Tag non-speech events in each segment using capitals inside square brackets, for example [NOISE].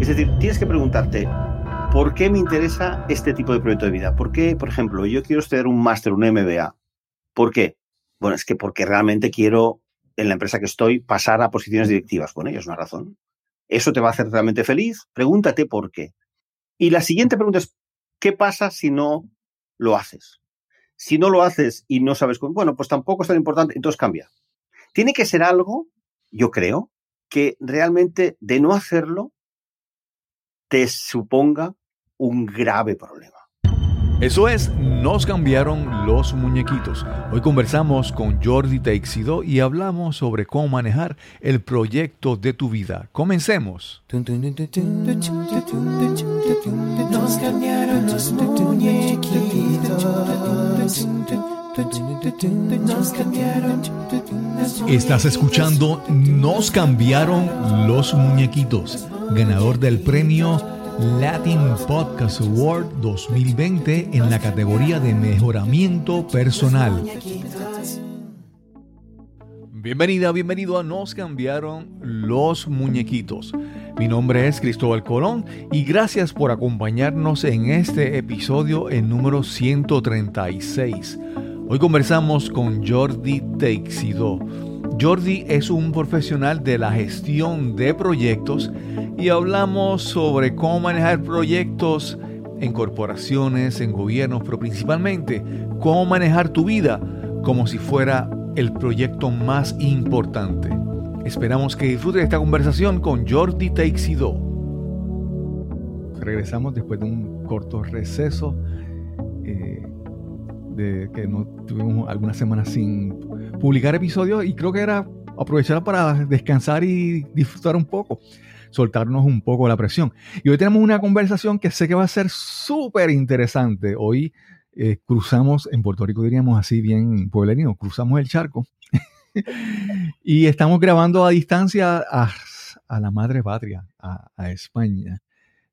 Es decir, tienes que preguntarte, ¿por qué me interesa este tipo de proyecto de vida? ¿Por qué, por ejemplo, yo quiero estudiar un máster, un MBA? ¿Por qué? Bueno, es que porque realmente quiero, en la empresa que estoy, pasar a posiciones directivas. Bueno, es una razón. ¿Eso te va a hacer realmente feliz? Pregúntate por qué. Y la siguiente pregunta es, ¿qué pasa si no lo haces? Si no lo haces y no sabes cómo, bueno, pues tampoco es tan importante, entonces cambia. Tiene que ser algo, yo creo, que realmente de no hacerlo te suponga un grave problema. Eso es, nos cambiaron los muñequitos. Hoy conversamos con Jordi Teixido y hablamos sobre cómo manejar el proyecto de tu vida. Comencemos. Nos cambiaron los muñequitos. Estás escuchando Nos cambiaron los muñequitos, ganador del premio Latin Podcast Award 2020 en la categoría de mejoramiento personal. Bienvenida, bienvenido a Nos cambiaron los muñequitos. Mi nombre es Cristóbal Colón y gracias por acompañarnos en este episodio el número 136. Hoy conversamos con Jordi Teixido. Jordi es un profesional de la gestión de proyectos y hablamos sobre cómo manejar proyectos en corporaciones, en gobiernos, pero principalmente cómo manejar tu vida como si fuera el proyecto más importante. Esperamos que disfrutes esta conversación con Jordi Teixido. Regresamos después de un corto receso, de que no tuvimos algunas semanas sin publicar episodios y creo que era aprovechar para descansar y disfrutar un poco soltarnos un poco la presión. Y hoy tenemos una conversación que sé que va a ser súper interesante. Hoy eh, cruzamos, en Puerto Rico diríamos así bien pueblerino, cruzamos el charco [LAUGHS] y estamos grabando a distancia a, la madre patria, a, España,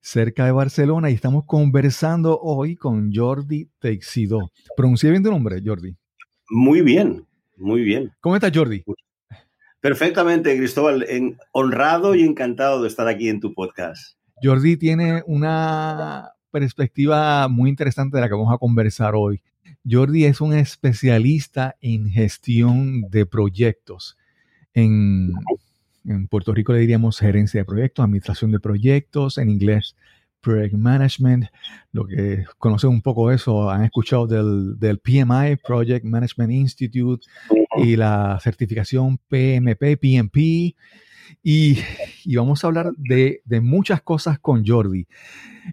cerca de Barcelona, y estamos conversando hoy con Jordi Teixido. ¿Pronuncié bien tu nombre, Jordi? Muy bien, muy bien. ¿Cómo estás, Jordi? Perfectamente, Cristóbal. honrado y encantado de estar aquí en tu podcast. Jordi tiene una perspectiva muy interesante de la que vamos a conversar hoy. Jordi es un especialista en gestión de proyectos. En, en Puerto Rico le diríamos gerencia de proyectos, administración de proyectos, en inglés Project Management, lo que conocen un poco eso, han escuchado del, del PMI, Project Management Institute, y la certificación PMP, PMP. Y, y vamos a hablar de, de, muchas cosas con Jordi.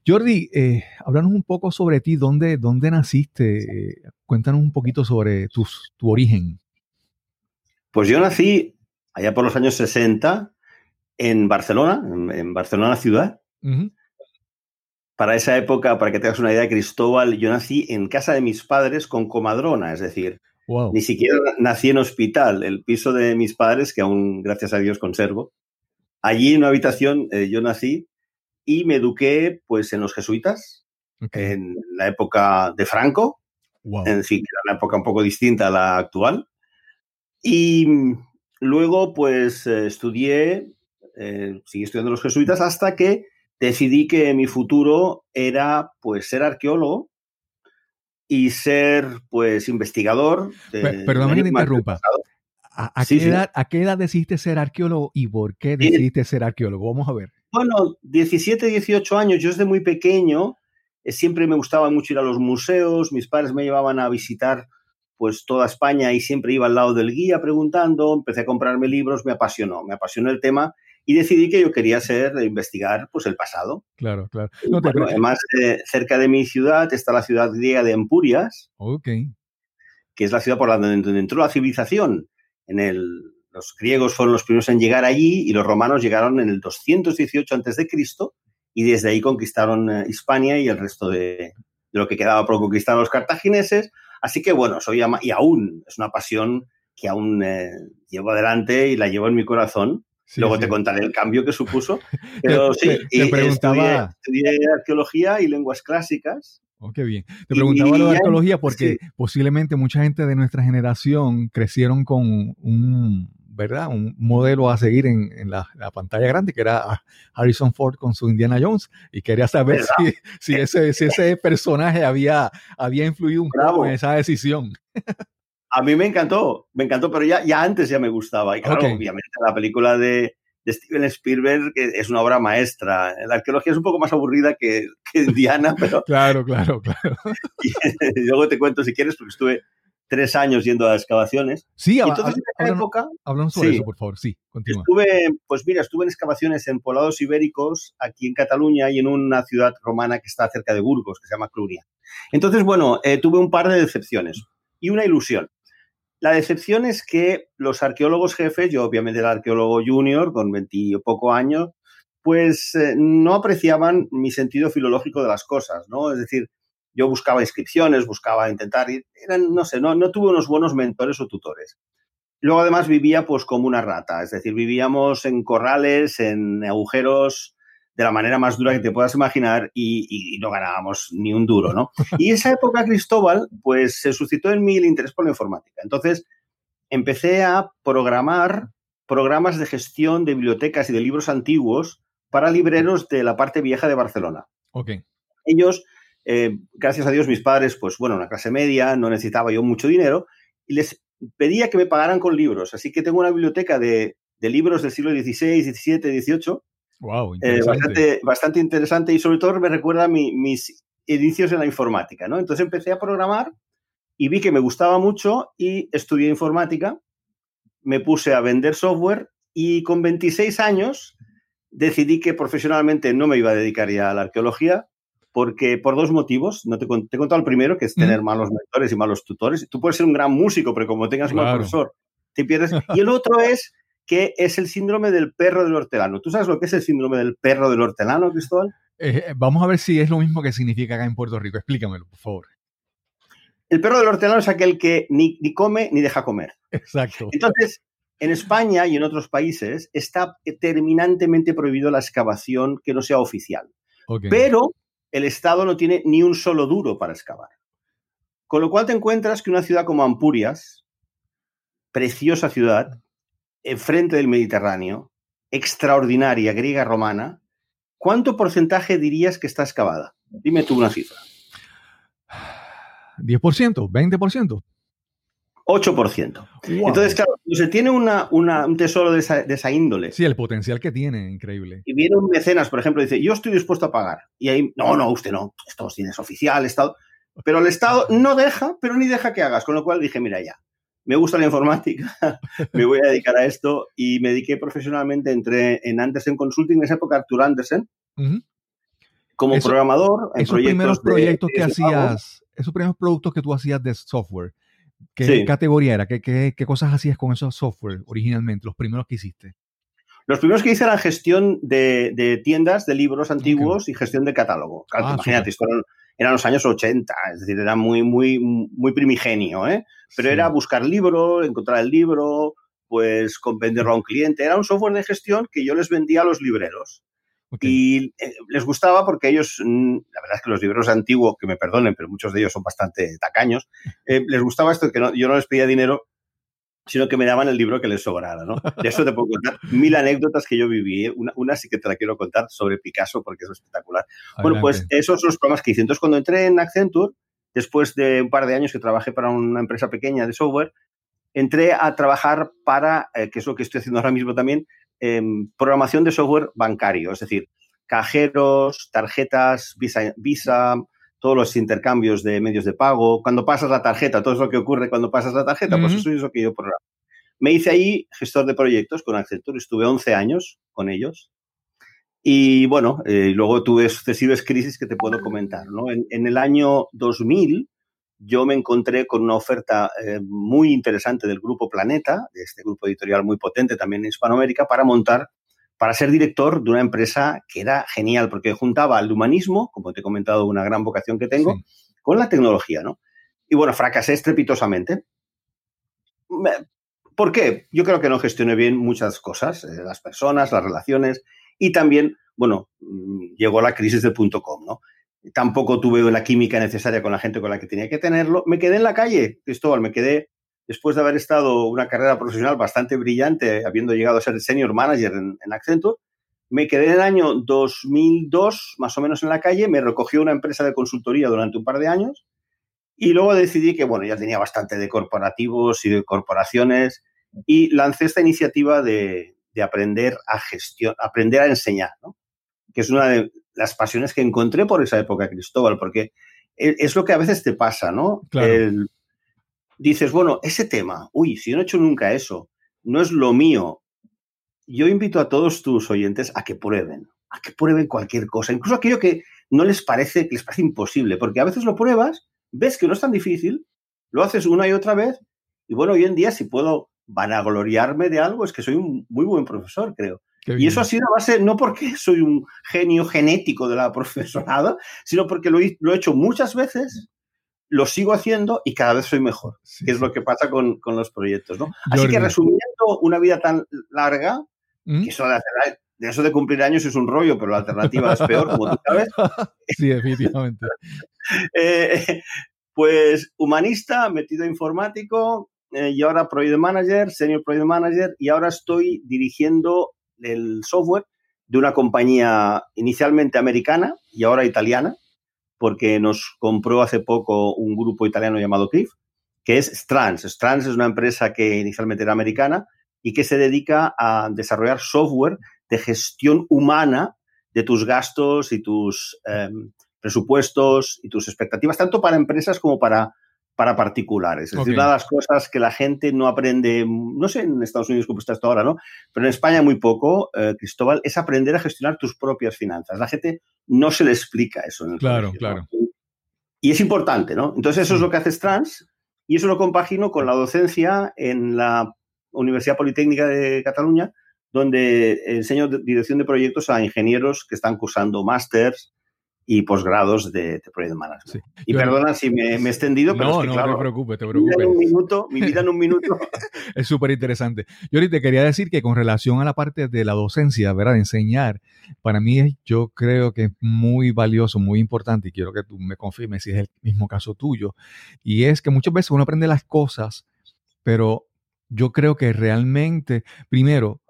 Jordi, eh, háblanos un poco sobre ti, dónde, dónde naciste, cuéntanos un poquito sobre tu origen. Pues yo nací allá por los años 60 en Barcelona, en, Barcelona ciudad. Para esa época, para que tengas una idea, Cristóbal, yo nací en casa de mis padres con comadrona, es decir, ni siquiera nací en hospital, el piso de mis padres, que aún, gracias a Dios, conservo. Allí en una habitación eh, yo nací y me eduqué pues en los jesuitas, en la época de Franco, en fin, era una época un poco distinta a la actual. Y luego pues eh, estudié, eh, seguí estudiando los jesuitas hasta que decidí que mi futuro era pues ser arqueólogo y ser, pues, investigador. Perdóname que te interrumpa. ¿A, qué edad, ¿A, qué edad, decidiste ser arqueólogo y por qué decidiste ser arqueólogo? Vamos a ver. Bueno, 17, 18 años. Yo desde muy pequeño eh, siempre me gustaba mucho ir a los museos. Mis padres me llevaban a visitar pues toda España y siempre iba al lado del guía preguntando. Empecé a comprarme libros, me apasionó, me apasionó el tema y decidí que yo quería ser, investigar pues el pasado. Claro, claro. además, eh, cerca de mi ciudad está la ciudad griega de Empurias, okay. que es la ciudad por la donde entró la civilización. En el, los griegos fueron los primeros en llegar allí y los romanos llegaron en el 218 a.C. y desde ahí conquistaron eh, Hispania y el resto de, de, lo que quedaba por conquistar a los cartagineses. Así que bueno, soy y aún es una pasión que aún eh, llevo adelante y la llevo en mi corazón Luego te contaré el cambio que supuso. [LAUGHS] Pero sí, te, preguntaba... estudié, arqueología y lenguas clásicas. Oh, qué bien. Te preguntaba lo de arqueología porque posiblemente mucha gente de nuestra generación crecieron con un ¿verdad? Un modelo a seguir en, la, pantalla grande, que era Harrison Ford con su Indiana Jones, y quería saber si, ese, ese personaje había, había influido un poco en esa decisión. A mí me encantó, me encantó, pero ya, ya antes ya me gustaba. Y claro, obviamente la película de, Steven Spielberg es una obra maestra. La arqueología es un poco más aburrida que, que Indiana, [LAUGHS] pero... claro, claro, claro. [LAUGHS] y, luego te cuento si quieres, porque estuve tres años yendo a excavaciones. Sí, entonces en esa época... Hablamos sobre eso, por favor, sí, continúa. Estuve, pues mira, estuve en excavaciones en poblados ibéricos, aquí en Cataluña y en una ciudad romana que está cerca de Burgos, que se llama Clunia. Entonces, bueno, eh, tuve un par de decepciones y una ilusión. La decepción es que los arqueólogos jefes, yo obviamente era arqueólogo junior con 20 y poco años, pues eh, no apreciaban mi sentido filológico de las cosas, ¿no? Es decir, yo buscaba inscripciones, buscaba intentar, eran, no sé, no, no tuve unos buenos mentores o tutores. Luego además vivía pues como una rata, es decir, vivíamos en corrales, en agujeros, de la manera más dura que te puedas imaginar y, no ganábamos ni un duro, ¿no? [LAUGHS] Y esa época, Cristóbal, pues se suscitó en mí el interés por la informática. Entonces, empecé a programar programas de gestión de bibliotecas y de libros antiguos para libreros de la parte vieja de Barcelona. Ok. Ellos, eh, gracias a Dios, mis padres, pues bueno, una clase media, no necesitaba yo mucho dinero y les pedía que me pagaran con libros. Así que tengo una biblioteca de, de libros del siglo XVI, XVII, XVIII Wow, eh, bastante, interesante y sobre todo me recuerda mis inicios en la informática, ¿no? Entonces empecé a programar y vi que me gustaba mucho y estudié informática, me puse a vender software y con 26 años decidí que profesionalmente no me iba a dedicar ya a la arqueología porque por dos motivos, no te, te he contado el primero, que es tener malos mentores y malos tutores. Tú puedes ser un gran músico, pero como tengas un mal profesor, te pierdes. [LAUGHS] Y el otro es que es el síndrome del perro del hortelano. ¿Tú sabes lo que es el síndrome del perro del hortelano, Cristóbal? Eh, eh, vamos a ver si es lo mismo que significa acá en Puerto Rico. Explícamelo, por favor. El perro del hortelano es aquel que ni, come ni deja comer. Exacto. Entonces, en España y en otros países está terminantemente prohibido la excavación que no sea oficial. Pero el Estado no tiene ni un solo duro para excavar. Con lo cual te encuentras que una ciudad como Ampurias, preciosa ciudad, frente del Mediterráneo, extraordinaria, griega romana, ¿cuánto porcentaje dirías que está excavada? Dime tú una cifra. 10%, 20%. 8%. Entonces, claro, se tiene una, un tesoro de esa, índole. Sí, el potencial que tiene, increíble. Y viene un mecenas, por ejemplo, y dice, yo estoy dispuesto a pagar. Y ahí, no, no, usted no, esto tienes oficial, Estado. Pero el Estado [LAUGHS] no deja, pero ni deja que hagas. Con lo cual dije, mira ya, me gusta la informática, [LAUGHS] me voy a dedicar a esto y me dediqué profesionalmente, entré en Andersen Consulting, en esa época Arthur Andersen, como programador. En esos primeros proyectos que hacías, esos primeros productos que tú hacías de software, ¿qué categoría era? ¿Qué, ¿Qué, cosas hacías con esos software originalmente, los primeros que hiciste? Los primeros que hice eran gestión de, tiendas de libros antiguos y gestión de catálogo. Ah, imagínate, eran los años 80, es decir, era muy, muy, muy primigenio, ¿eh? Pero era buscar libro, encontrar el libro, pues venderlo a un cliente. Era un software de gestión que yo les vendía a los libreros. Y eh, les gustaba porque ellos, mm, la verdad es que los libreros antiguos, que me perdonen, pero muchos de ellos son bastante tacaños, [LAUGHS] eh, les gustaba esto que yo no les pedía dinero, sino que me daban el libro que les sobrara, ¿no? De eso te puedo contar [LAUGHS] mil anécdotas que yo viví. ¿eh? Una, una, sí que te la quiero contar sobre Picasso porque es espectacular. Bueno, pues esos son los programas que hice. Entonces, cuando entré en Accenture, después de un par de años que trabajé para una empresa pequeña de software, entré a trabajar para, eh, que es lo que estoy haciendo ahora mismo también, programación de software bancario, es decir, cajeros, tarjetas, Visa, Visa todos los intercambios de medios de pago, cuando pasas la tarjeta, todo eso que ocurre cuando pasas la tarjeta, pues eso es lo que yo programo. Me hice ahí gestor de proyectos con Accenture, estuve 11 años con ellos. Y bueno, eh, luego tuve sucesivas crisis que te puedo comentar. ¿no? En, el año 2000 yo me encontré con una oferta eh, muy interesante del Grupo Planeta, de este grupo editorial muy potente también en Hispanoamérica, para montar para ser director de una empresa que era genial, porque juntaba el humanismo, como te he comentado, una gran vocación que tengo, con la tecnología, ¿no? Y bueno, fracasé estrepitosamente. ¿Por qué? Yo creo que no gestioné bien muchas cosas, eh, las personas, las relaciones, y también, bueno, mm, llegó la crisis del punto com, ¿no? Tampoco tuve la química necesaria con la gente con la que tenía que tenerlo. Me quedé en la calle, Cristóbal, me quedé después de haber estado una carrera profesional bastante brillante, habiendo llegado a ser senior manager en, en Accenture, me quedé en el año 2002, más o menos en la calle, me recogió una empresa de consultoría durante un par de años y luego decidí que, bueno, ya tenía bastante de corporativos y de corporaciones y lancé esta iniciativa de, aprender a gestión, aprender a enseñar, ¿no? Que es una de las pasiones que encontré por esa época, Cristóbal, porque e, es lo que a veces te pasa, ¿no? dices, bueno, ese tema, uy, si yo no he hecho nunca eso, no es lo mío. Yo invito a todos tus oyentes a que prueben, a que prueben cualquier cosa, incluso aquello que no les parece, que les parece imposible, porque a veces lo pruebas, ves que no es tan difícil, lo haces una y otra vez, y bueno, hoy en día si puedo vanagloriarme de algo, es que soy un muy buen profesor, creo. Y eso ha sido a base, no porque soy un genio genético de la [LAUGHS] profesorada, sino porque lo he, lo he hecho muchas veces, lo sigo haciendo y cada vez soy mejor, que es lo que pasa con, con los proyectos. ¿no? Así que resumiendo una vida tan larga, ¿Mm? que eso de, de, eso de cumplir años es un rollo, pero la alternativa es peor, como tú sabes. [LAUGHS] Sí, definitivamente. [LAUGHS] eh, pues humanista, metido informático, eh, y ahora Project Manager, Senior Project Manager, y ahora estoy dirigiendo el software de una compañía inicialmente americana y ahora italiana, porque nos compró hace poco un grupo italiano llamado CRIF, que es Strands. Strands es una empresa que inicialmente era americana y que se dedica a desarrollar software de gestión humana de tus gastos y tus em, presupuestos y tus expectativas, tanto para empresas como para para particulares. Es decir, una de las cosas que la gente no aprende, no sé en Estados Unidos cómo está esto ahora, ¿no? Pero en España muy poco, eh, Cristóbal, es aprender a gestionar tus propias finanzas. La gente no se le explica eso. En el claro, claro. Y es importante, ¿no? Entonces eso es lo que hace Trans y eso lo compagino con la docencia en la Universidad Politécnica de Cataluña, donde enseño dirección de proyectos a ingenieros que están cursando másters, y posgrados de, de Project Management. Y perdona si me, he extendido, pero no, es que, no, claro, te preocupes, te preocupes. Mi vida en un minuto, mi vida en un minuto. [LAUGHS] es súper interesante. Yo ahorita quería decir que con relación a la parte de la docencia, ¿verdad? De enseñar, para mí yo creo que es muy valioso, muy importante, y quiero que tú me confirmes si es el mismo caso tuyo, y es que muchas veces uno aprende las cosas, pero yo creo que realmente, primero,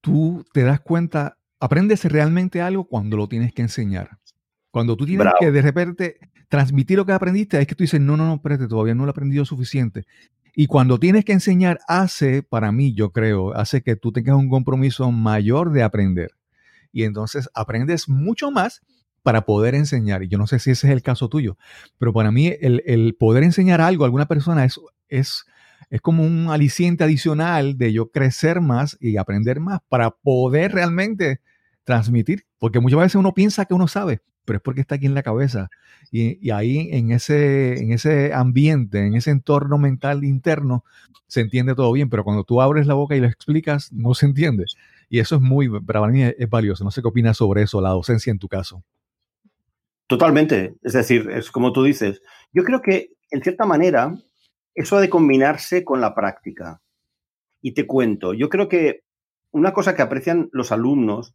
tú te das cuenta aprendes realmente algo cuando lo tienes que enseñar. Cuando tú tienes que de repente transmitir lo que aprendiste, es que tú dices, no, no, no, espérate, todavía no lo he aprendido suficiente. Y cuando tienes que enseñar, hace, para mí, yo creo, hace que tú tengas un compromiso mayor de aprender. Y entonces aprendes mucho más para poder enseñar. Y yo no sé si ese es el caso tuyo, pero para mí el, poder enseñar algo a alguna persona es, es, es como un aliciente adicional de yo crecer más y aprender más para poder realmente transmitir, porque muchas veces uno piensa que uno sabe, pero es porque está aquí en la cabeza. Y, ahí en ese, en ese ambiente, en ese entorno mental interno, se entiende todo bien, pero cuando tú abres la boca y lo explicas, no se entiende. Y eso es muy, para mí es, valioso. No sé qué opinas sobre eso, la docencia en tu caso. Totalmente. Es decir, es como tú dices. Yo creo que, en cierta manera, eso ha de combinarse con la práctica. Y te cuento, yo creo que una cosa que aprecian los alumnos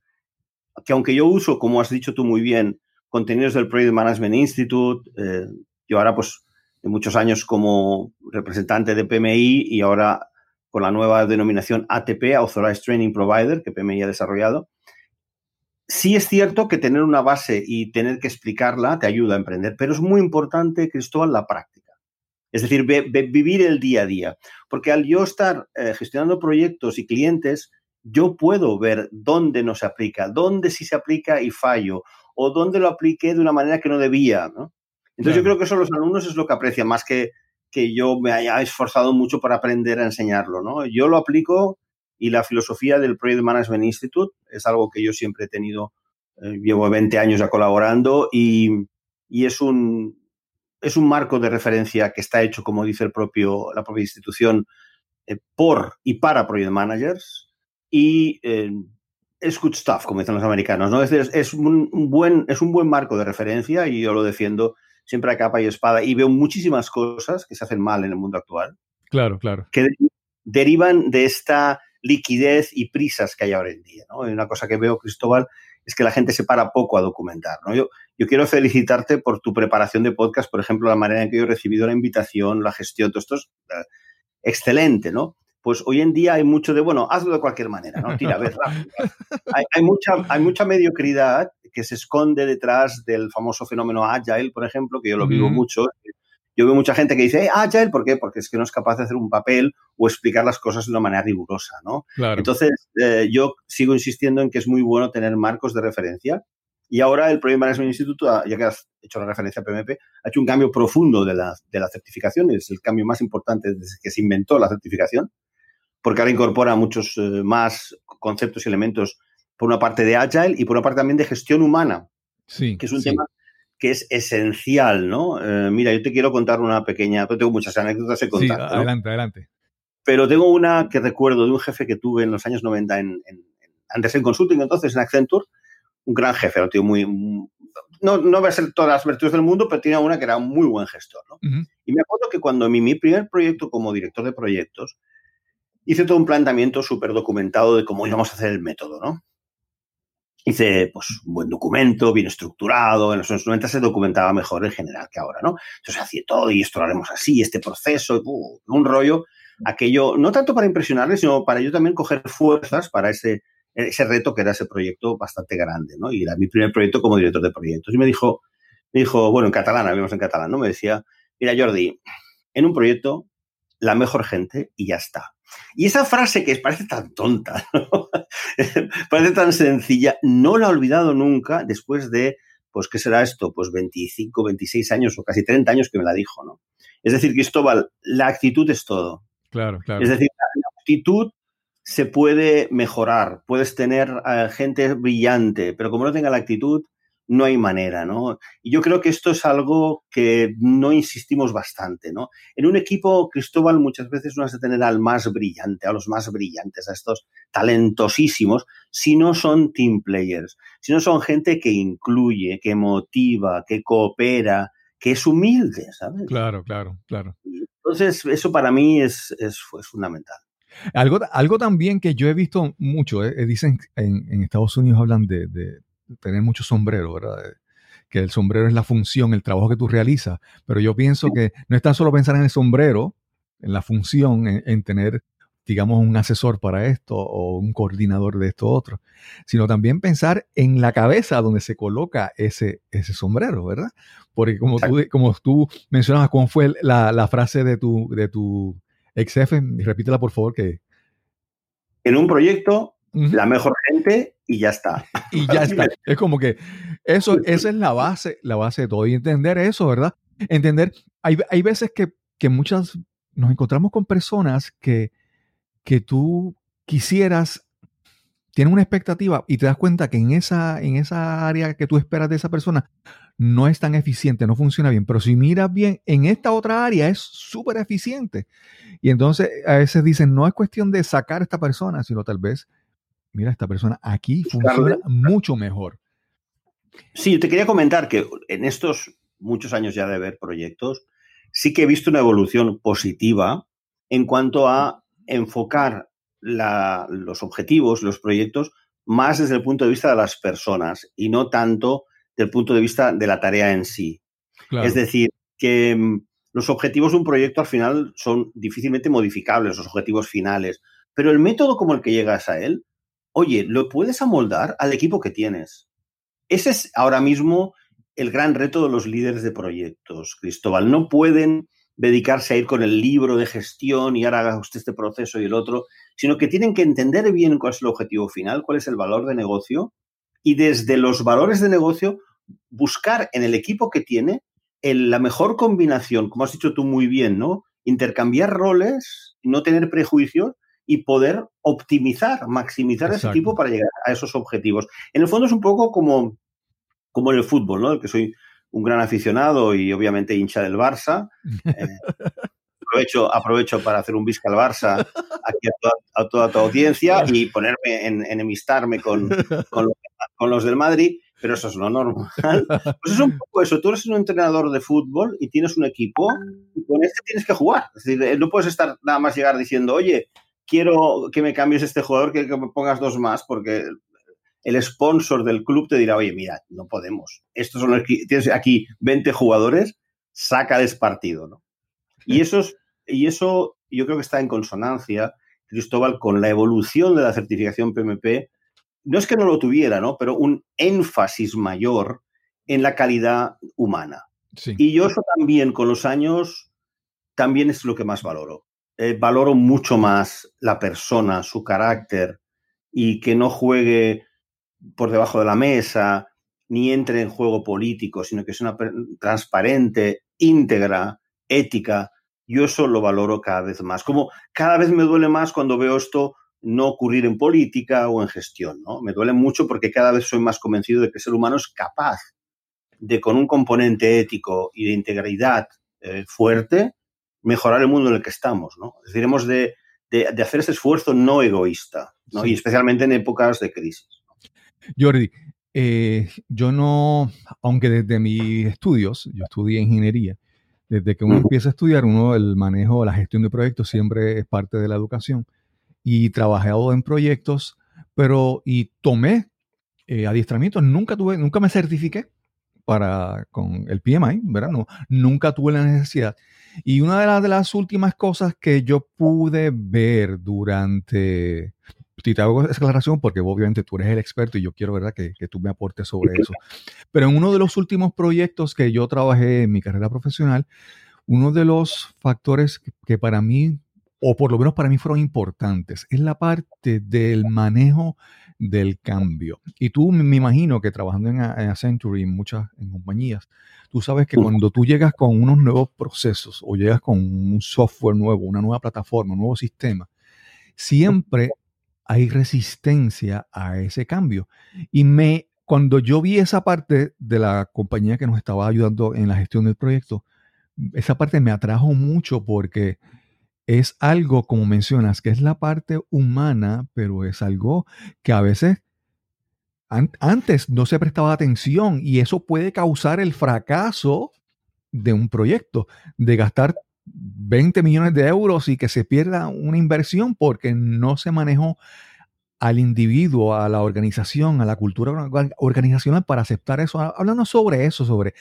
que aunque yo uso, como has dicho tú muy bien, contenidos del Project Management Institute, eh, yo ahora pues de muchos años como representante de PMI y ahora con la nueva denominación ATP, Authorized Training Provider, que PMI ha desarrollado, sí es cierto que tener una base y tener que explicarla te ayuda a emprender, pero es muy importante, Cristóbal, la práctica. Es decir, vivir el día a día. Porque al yo estar eh, gestionando proyectos y clientes, yo puedo ver dónde no se aplica, dónde sí se aplica y fallo, o dónde lo apliqué de una manera que no debía. ¿no? Entonces yo creo que eso los alumnos es lo que aprecian, más que que yo me haya esforzado mucho para aprender a enseñarlo. ¿no? Yo lo aplico y la filosofía del Project Management Institute es algo que yo siempre he tenido, eh, llevo 20 años ya colaborando y, y, es, un, es un marco de referencia que está hecho, como dice el propio, la propia institución, eh, por y para Project Managers y eh, es good stuff, como dicen los americanos, ¿no? Es, es, un, buen, es un buen marco de referencia y yo lo defiendo siempre a capa y espada y veo muchísimas cosas que se hacen mal en el mundo actual. Claro, claro. Que derivan de esta liquidez y prisas que hay ahora en día, ¿no? una cosa que veo, Cristóbal, es que la gente se para poco a documentar. ¿no? Yo, yo quiero felicitarte por tu preparación de podcast, por ejemplo, la manera en que yo he recibido la invitación, la gestión, todo esto es eh, excelente, ¿no? Pues hoy en día hay mucho de, bueno, hazlo de cualquier manera, ¿no? Tira, ves. [LAUGHS] Hay, hay, mucha, hay mucha mediocridad que se esconde detrás del famoso fenómeno Agile, por ejemplo, que yo lo vivo mucho. Yo veo mucha gente que dice, eh, Agile, ¿por qué? Porque es que no es capaz de hacer un papel o explicar las cosas de una manera rigurosa, ¿no? Entonces, eh, yo sigo insistiendo en que es muy bueno tener marcos de referencia. Y ahora el Project Management Institute, ya que has hecho la referencia a PMP, ha hecho un cambio profundo de la, de la certificación. Es el cambio más importante desde que se inventó la certificación, porque ahora incorpora muchos eh, más conceptos y elementos por una parte de Agile y por una parte también de gestión humana, sí, que es un tema que es esencial, ¿no? Eh, mira, yo te quiero contar una pequeña, yo tengo muchas anécdotas de contar. Sí, adelante, adelante. Pero tengo una que recuerdo de un jefe que tuve en los años 90 en, en, antes en Consulting, entonces en Accenture, un gran jefe, un tío muy, no, no va a ser todas las virtudes del mundo, pero tenía una que era un muy buen gestor, ¿no? Y me acuerdo que cuando mi, mi primer proyecto como director de proyectos, hice todo un planteamiento súper documentado de cómo íbamos a hacer el método, ¿no? hice pues, un buen documento, bien estructurado. En los años 90 se documentaba mejor en general que ahora, ¿no? Entonces hacía todo y esto lo haremos así, este proceso, uh, un rollo. Aquello, no tanto para impresionarles, sino para yo también coger fuerzas para ese, ese reto que era ese proyecto bastante grande, ¿no? Y era mi primer proyecto como director de proyectos. Y me dijo, me dijo, bueno, en catalán, habíamos en catalán, ¿no? Me decía, mira, Jordi, en un proyecto, la mejor gente y ya está. Y esa frase que parece tan tonta, [LAUGHS] parece tan sencilla, no la he olvidado nunca después de, pues, ¿qué será esto? Pues 25, 26 años o casi 30 años que me la dijo, ¿no? Es decir, Cristóbal, la actitud es todo. Claro, claro. Es decir, la actitud se puede mejorar, puedes tener eh, gente brillante, pero como no tenga la actitud, no hay manera, ¿no? Y yo creo que esto es algo que no insistimos bastante, ¿no? En un equipo, Cristóbal, muchas veces no has de tener al más brillante, a los más brillantes, a estos talentosísimos, si no son team players, si no son gente que incluye, que motiva, que coopera, que es humilde, ¿sabes? Claro, claro, claro. Entonces, eso para mí es, es, fundamental. Algo, algo también que yo he visto mucho, eh, dicen en, en, Estados Unidos hablan de, de tener mucho sombrero, ¿verdad? Que el sombrero es la función, el trabajo que tú realizas. Pero yo pienso que no es tan solo pensar en el sombrero, en la función, en, tener, digamos, un asesor para esto o un coordinador de esto otro, sino también pensar en la cabeza donde se coloca ese, ese sombrero, ¿verdad? Porque como tú, como tú mencionabas, ¿cómo fue la, la, frase de tu, de tu ex jefe? Repítela, por favor, que... En un proyecto la mejor gente y ya está. [LAUGHS] Y ya está. [LAUGHS] Es como que eso, esa es la base, la base de todo. Y entender eso, ¿verdad? Entender, hay, hay veces que, que, muchas nos encontramos con personas que, que tú quisieras, tienen una expectativa y te das cuenta que en esa, en esa área que tú esperas de esa persona no es tan eficiente, no funciona bien. Pero si miras bien, en esta otra área es súper eficiente. Y entonces a veces dicen, no es cuestión de sacar a esta persona, sino tal vez mira, esta persona aquí funciona mucho mejor. Sí, te quería comentar que en estos muchos años ya de ver proyectos, sí que he visto una evolución positiva en cuanto a enfocar los objetivos, los proyectos, más desde el punto de vista de las personas y no tanto desde el punto de vista de la tarea en sí. Es decir, que mm, los objetivos de un proyecto al final son difícilmente modificables, los objetivos finales, pero el método como el que llegas a él oye, lo puedes amoldar al equipo que tienes. Ese es ahora mismo el gran reto de los líderes de proyectos, Cristóbal. No pueden dedicarse a ir con el libro de gestión y ahora haga usted este proceso y el otro, sino que tienen que entender bien cuál es el objetivo final, cuál es el valor de negocio y desde los valores de negocio buscar en el equipo que tiene la mejor combinación, como has dicho tú muy bien, ¿no? Intercambiar roles, no tener prejuicios y poder optimizar, maximizar ese equipo para llegar a esos objetivos. En el fondo es un poco como, como en el fútbol, ¿no? El que soy un gran aficionado y obviamente hincha del Barça. Eh, [LAUGHS] aprovecho, aprovecho para hacer un visca al Barça aquí a toda, tu audiencia y ponerme en enemistarme con, con, los del Madrid pero eso es lo normal. Pues es un poco eso. Tú eres un entrenador de fútbol y tienes un equipo y con este tienes que jugar. Es decir, no puedes estar nada más llegar diciendo, oye, quiero que me cambies este jugador, que, que me pongas dos más, porque el sponsor del club te dirá, oye, mira, no podemos. Estos son los que tienes aquí 20 jugadores, sácales partido, ¿no? Y eso, y eso yo creo que está en consonancia, Cristóbal, con la evolución de la certificación PMP. No es que no lo tuviera, ¿no? Pero un énfasis mayor en la calidad humana. Y yo eso también con los años, también es lo que más valoro. Eh, valoro mucho más la persona, su carácter y que no juegue por debajo de la mesa ni entre en juego político, sino que es una transparente, íntegra, ética. Yo eso lo valoro cada vez más. Como cada vez me duele más cuando veo esto no ocurrir en política o en gestión, ¿no? Me duele mucho porque cada vez soy más convencido de que el ser humano es capaz de, con un componente ético y de integridad eh, fuerte, mejorar el mundo en el que estamos, ¿no? Es decir, hemos de, hacer ese esfuerzo no egoísta, ¿no? Y especialmente en épocas de crisis. Jordi, eh, yo no, aunque desde mis estudios, yo estudié ingeniería, desde que uno empieza a estudiar, uno el manejo, la gestión de proyectos siempre es parte de la educación. Y trabajado en proyectos, pero y tomé eh, adiestramientos, nunca tuve, nunca me certifiqué para con el PMI, ¿verdad? No, nunca tuve la necesidad. Y una de las, de las últimas cosas que yo pude ver durante, si te hago esa aclaración porque obviamente tú eres el experto y yo quiero ¿verdad? Que, que, tú me aportes sobre eso. Pero en uno de los últimos proyectos que yo trabajé en mi carrera profesional, uno de los factores que, para mí, o por lo menos para mí fueron importantes, es la parte del manejo del cambio. Y tú me imagino que trabajando en, en Accenture y en muchas en compañías, tú sabes que cuando tú llegas con unos nuevos procesos o llegas con un software nuevo, una nueva plataforma, un nuevo sistema, siempre hay resistencia a ese cambio. Y me, cuando yo vi esa parte de la compañía que nos estaba ayudando en la gestión del proyecto, esa parte me atrajo mucho porque es algo, como mencionas, que es la parte humana, pero es algo que a veces antes no se prestaba atención y eso puede causar el fracaso de un proyecto, de gastar 20 millones de euros y que se pierda una inversión porque no se manejó al individuo, a la organización, a la cultura organizacional para aceptar eso. Hablando sobre eso, sobre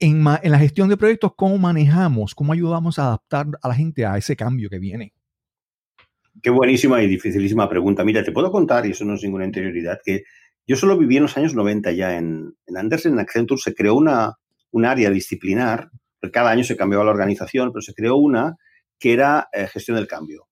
en, en la gestión de proyectos, cómo manejamos, cómo ayudamos a adaptar a la gente a ese cambio que viene. Qué buenísima y dificilísima pregunta. Mira, te puedo contar, y eso no es ninguna interioridad, que yo solo viví en los años 90 ya en, en Andersen, en Accenture, se creó una, un área disciplinar, cada año se cambiaba la organización, pero se creó una que era eh, gestión del cambio.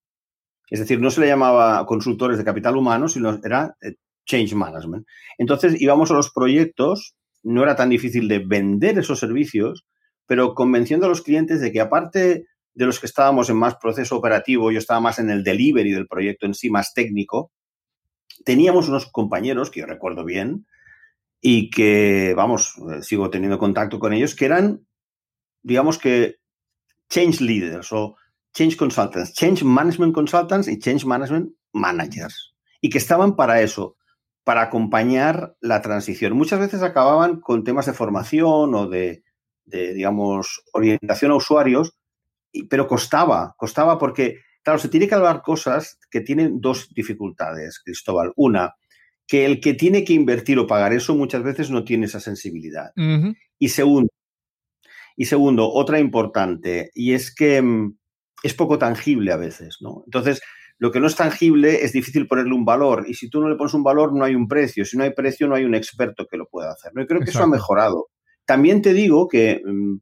Es decir, no se le llamaba consultores de capital humano, sino era eh, change management. Entonces íbamos a los proyectos, no era tan difícil de vender esos servicios, pero convenciendo a los clientes de que aparte de los que estábamos en más proceso operativo, yo estaba más en el delivery del proyecto en sí, más técnico, teníamos unos compañeros que yo recuerdo bien y que, vamos, eh, sigo teniendo contacto con ellos, que eran, digamos que, change leaders o change consultants, change management consultants y change management managers. Y que estaban para eso, para acompañar la transición. Muchas veces acababan con temas de formación o de, de digamos, orientación a usuarios, pero costaba, costaba porque Claro, se tiene que hablar cosas que tienen dos dificultades, Cristóbal. Una, que el que tiene que invertir o pagar eso muchas veces no tiene esa sensibilidad. Y segundo, y segundo, otra importante, y es que mm, es poco tangible a veces, ¿no? Entonces, lo que no es tangible es difícil ponerle un valor, y si tú no le pones un valor, no hay un precio. Si no hay precio, no hay un experto que lo pueda hacer. ¿no? Y creo que eso ha mejorado. También te digo que mm,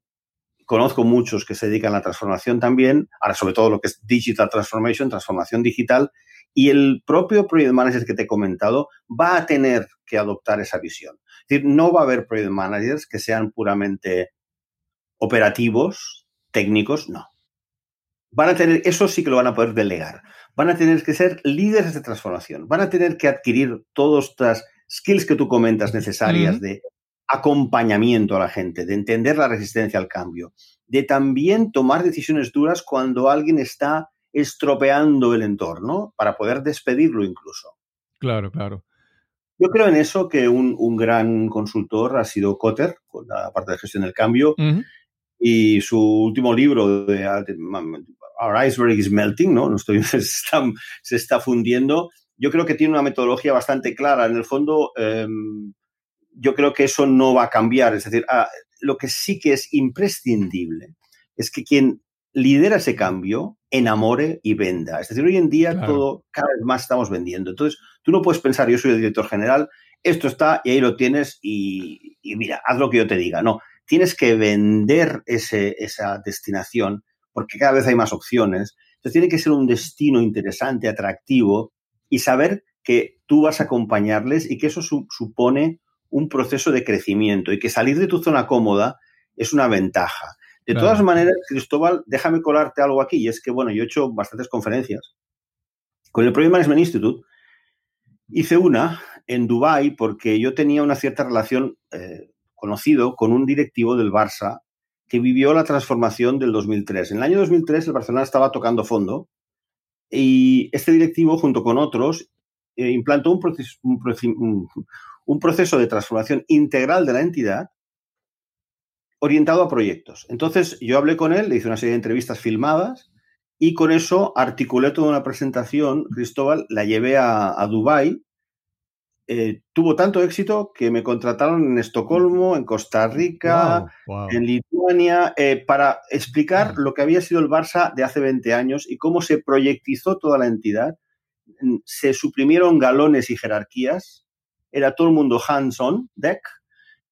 conozco muchos que se dedican a la transformación también, ahora sobre todo lo que es digital transformation, transformación digital, y el propio project manager que te he comentado va a tener que adoptar esa visión. Es decir, no va a haber project managers que sean puramente operativos, técnicos, no. Van a tener, eso sí que lo van a poder delegar. Van a tener que ser líderes de transformación. Van a tener que adquirir todas estas skills que tú comentas necesarias de acompañamiento a la gente, de entender la resistencia al cambio, de también tomar decisiones duras cuando alguien está estropeando el entorno para poder despedirlo incluso. Claro, claro. Yo creo en eso que un, gran consultor ha sido Cotter, con la parte de gestión del cambio, y su último libro de Our Iceberg is Melting, ¿no? Estoy, [LAUGHS] se, está, se está fundiendo, yo creo que tiene una metodología bastante clara. En el fondo, em, yo creo que eso no va a cambiar. Es decir, ah, lo que sí que es imprescindible es que quien lidera ese cambio enamore y venda. Es decir, hoy en día todo, cada vez más estamos vendiendo. Entonces, tú no puedes pensar, yo soy el director general, esto está y ahí lo tienes y, mira, haz lo que yo te diga. No, tienes que vender ese, esa destinación porque cada vez hay más opciones. Entonces, tiene que ser un destino interesante, atractivo y saber que tú vas a acompañarles y que eso supone un proceso de crecimiento y que salir de tu zona cómoda es una ventaja. De todas maneras, Cristóbal, déjame colarte algo aquí, y es que, bueno, yo he hecho bastantes conferencias. Con el Project Management Institute hice una en Dubái porque yo tenía una cierta relación eh, conocido con un directivo del Barça que vivió la transformación del 2003. En el año 2003 el Barcelona estaba tocando fondo y este directivo, junto con otros, eh, implantó un, proceso, de transformación integral de la entidad orientado a proyectos. Entonces yo hablé con él, le hice una serie de entrevistas filmadas y con eso articulé toda una presentación. Cristóbal la llevé a, a Dubái. Eh, tuvo tanto éxito que me contrataron en Estocolmo, en Costa Rica, en Lituania, eh, para explicar lo que había sido el Barça de hace 20 años y cómo se proyectizó toda la entidad. Se suprimieron galones y jerarquías era todo el mundo hands-on deck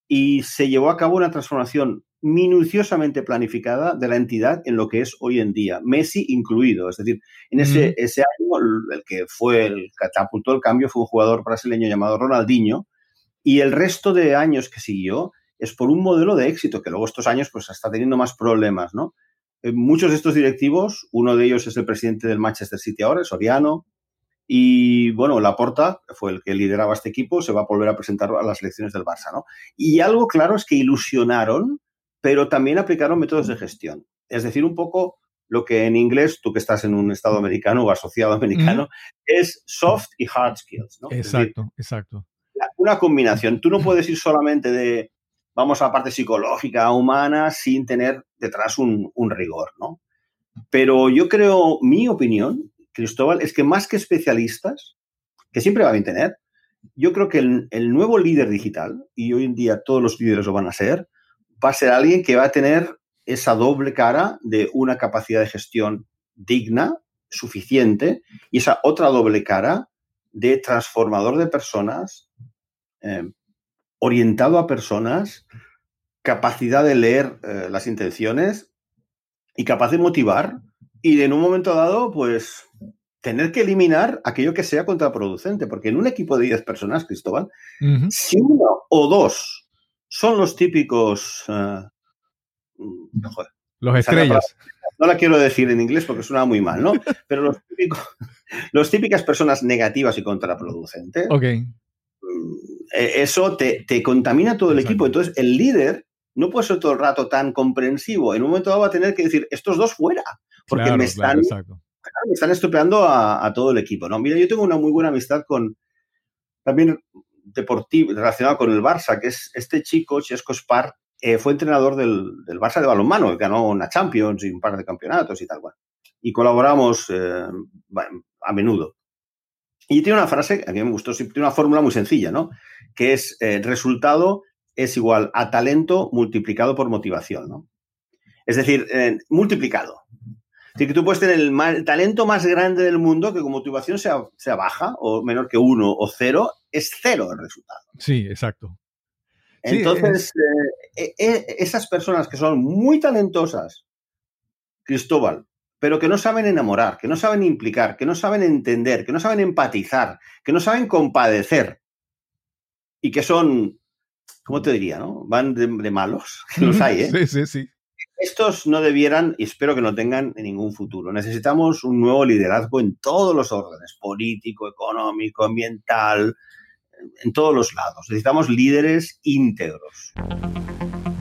y se llevó a cabo una transformación minuciosamente planificada de la entidad en lo que es hoy en día, Messi incluido. Es decir, en ese, ese año el que fue el catapultó el cambio fue un jugador brasileño llamado Ronaldinho y el resto de años que siguió es por un modelo de éxito que luego estos años pues está teniendo más problemas, ¿no? Eh, muchos de estos directivos, uno de ellos es el presidente del Manchester City ahora, Soriano, y bueno, Laporta fue el que lideraba este equipo, se va a volver a presentar a las elecciones del Barça, ¿no? Y algo claro es que ilusionaron, pero también aplicaron métodos de gestión. Es decir, un poco lo que en inglés, tú que estás en un estado americano o asociado americano, es soft y hard skills, ¿no? Exacto, exacto. Una combinación. Tú no puedes ir solamente de, vamos a la parte psicológica, humana, sin tener detrás un, un rigor, ¿no? Pero yo creo, mi opinión, Cristóbal, es que más que especialistas, que siempre va a tener, yo creo que el, nuevo líder digital, y hoy en día todos los líderes lo van a ser, va a ser alguien que va a tener esa doble cara de una capacidad de gestión digna, suficiente, y esa otra doble cara de transformador de personas, eh, orientado a personas, capacidad de leer eh, las intenciones y capaz de motivar y en un momento dado, pues tener que eliminar aquello que sea contraproducente, porque en un equipo de 10 personas, Cristóbal, si uno o dos son los típicos... Eh, mm, los estrellas. no la quiero decir en inglés porque suena muy mal, ¿no? [LAUGHS] Pero los, típicos, los típicas personas negativas y contraproducentes, okay. Mm, e, eso te, contamina todo el equipo. Entonces, el líder no puede ser todo el rato tan comprensivo. En un momento dado va a tener que decir, estos dos fuera porque me, están, me están estropeando a, todo el equipo. ¿no? Mira, yo tengo una muy buena amistad con también deportivo, relacionado con el Barça, que es este chico, Chesco Spar, eh, fue entrenador del, del, Barça de balonmano, ganó una Champions y un par de campeonatos y tal cual. Y colaboramos eh, a menudo. Y tiene una frase, a mí me gustó, tiene una fórmula muy sencilla, ¿no? Que es eh, resultado es igual a talento multiplicado por motivación, ¿no? Es decir, multiplicado que tú puedes tener el, talento más grande del mundo que con motivación sea, sea baja o menor que uno o cero, es cero el resultado. Sí, exacto. Entonces, eh, eh, esas personas que son muy talentosas, Cristóbal, pero que no saben enamorar, que no saben implicar, que no saben entender, que no saben empatizar, que no saben compadecer y que son, ¿cómo te diría? No? Van de, de malos, que los hay, ¿eh? Sí, sí, sí estos no debieran, y espero que no tengan en ningún futuro. Necesitamos un nuevo liderazgo en todos los órdenes, político, económico, ambiental, en todos los lados. Necesitamos líderes íntegros.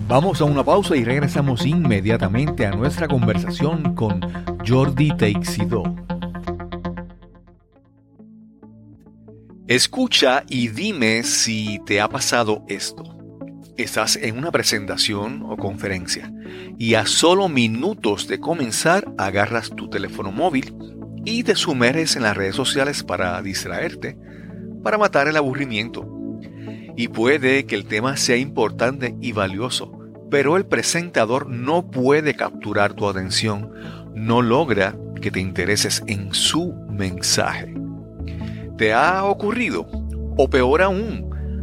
Vamos a una pausa y regresamos inmediatamente a nuestra conversación con Jordi Teixido. Escucha y dime si te ha pasado esto. Estás en una presentación o conferencia y a solo minutos de comenzar agarras tu teléfono móvil y te sumerges en las redes sociales para distraerte, para matar el aburrimiento. Y puede que el tema sea importante y valioso, pero el presentador no puede capturar tu atención, no logra que te intereses en su mensaje. ¿Te ha ocurrido? O peor aún,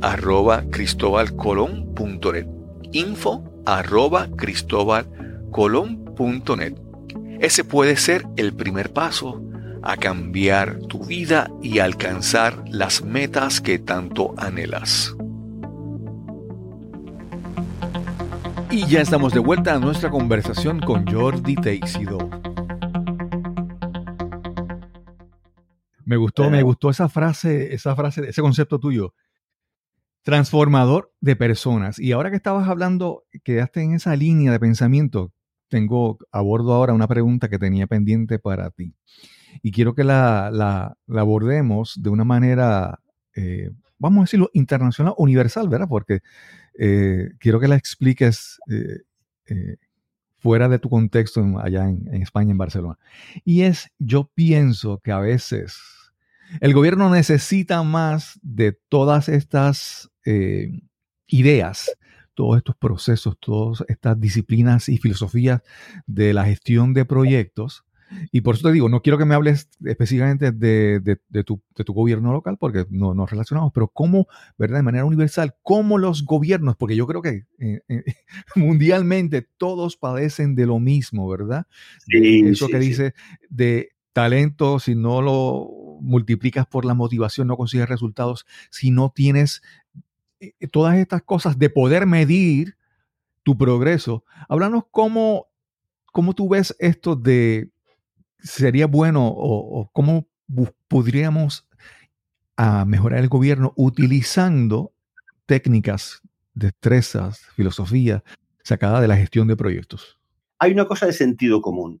arroba cristobalcolón.net. Info arroba colon.net. Ese puede ser el primer paso a cambiar tu vida y alcanzar las metas que tanto anhelas. Y ya estamos de vuelta a nuestra conversación con Jordi Teixido. Me gustó, me gustó esa frase, esa frase, ese concepto tuyo. Transformador de personas. Y ahora que estabas hablando, quedaste en esa línea de pensamiento tengo, abordo ahora una pregunta que tenía pendiente para ti. Y quiero que la, abordemos de una manera, eh, vamos a decirlo, internacional, universal, ¿verdad? Porque eh, quiero que la expliques eh, fuera de tu contexto allá en, España, en Barcelona. Y es, yo pienso que a veces el gobierno necesita más de todas estas ideas todos estos procesos, todas estas disciplinas y filosofías de la gestión de proyectos. Y por eso te digo, no quiero que me hables específicamente de, tu, gobierno local, porque no nos relacionamos, pero cómo, ¿verdad? De manera universal, cómo los gobiernos, porque yo creo que eh, eh, [LAUGHS] mundialmente todos padecen de lo mismo, ¿verdad? eso que dice de talento, si no lo multiplicas por la motivación, no consigues resultados, si no tienes eh, todas estas cosas de poder medir tu progreso. Háblanos cómo, cómo tú ves esto de sería bueno o, cómo podríamos a mejorar el gobierno utilizando técnicas, destrezas, filosofía sacada de la gestión de proyectos. Hay una cosa de sentido común.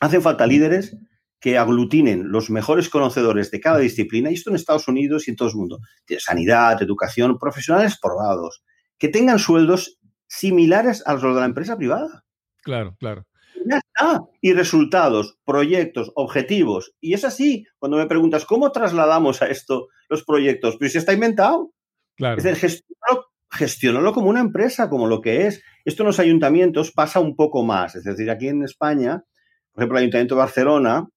Hacen falta líderes que aglutinen los mejores conocedores de cada disciplina, y esto en Estados Unidos y en todo el mundo, de sanidad, educación, profesionales probados, que tengan sueldos similares a los de la empresa privada. Claro, claro. Ya está. Y resultados, proyectos, objetivos. Y es así, cuando me preguntas, ¿cómo trasladamos a esto los proyectos? Pues ya está inventado. Claro. Es decir, gestionarlo, como una empresa, como lo que es. Esto en los ayuntamientos pasa un poco más. Es decir, aquí en España, por ejemplo, el Ayuntamiento de Barcelona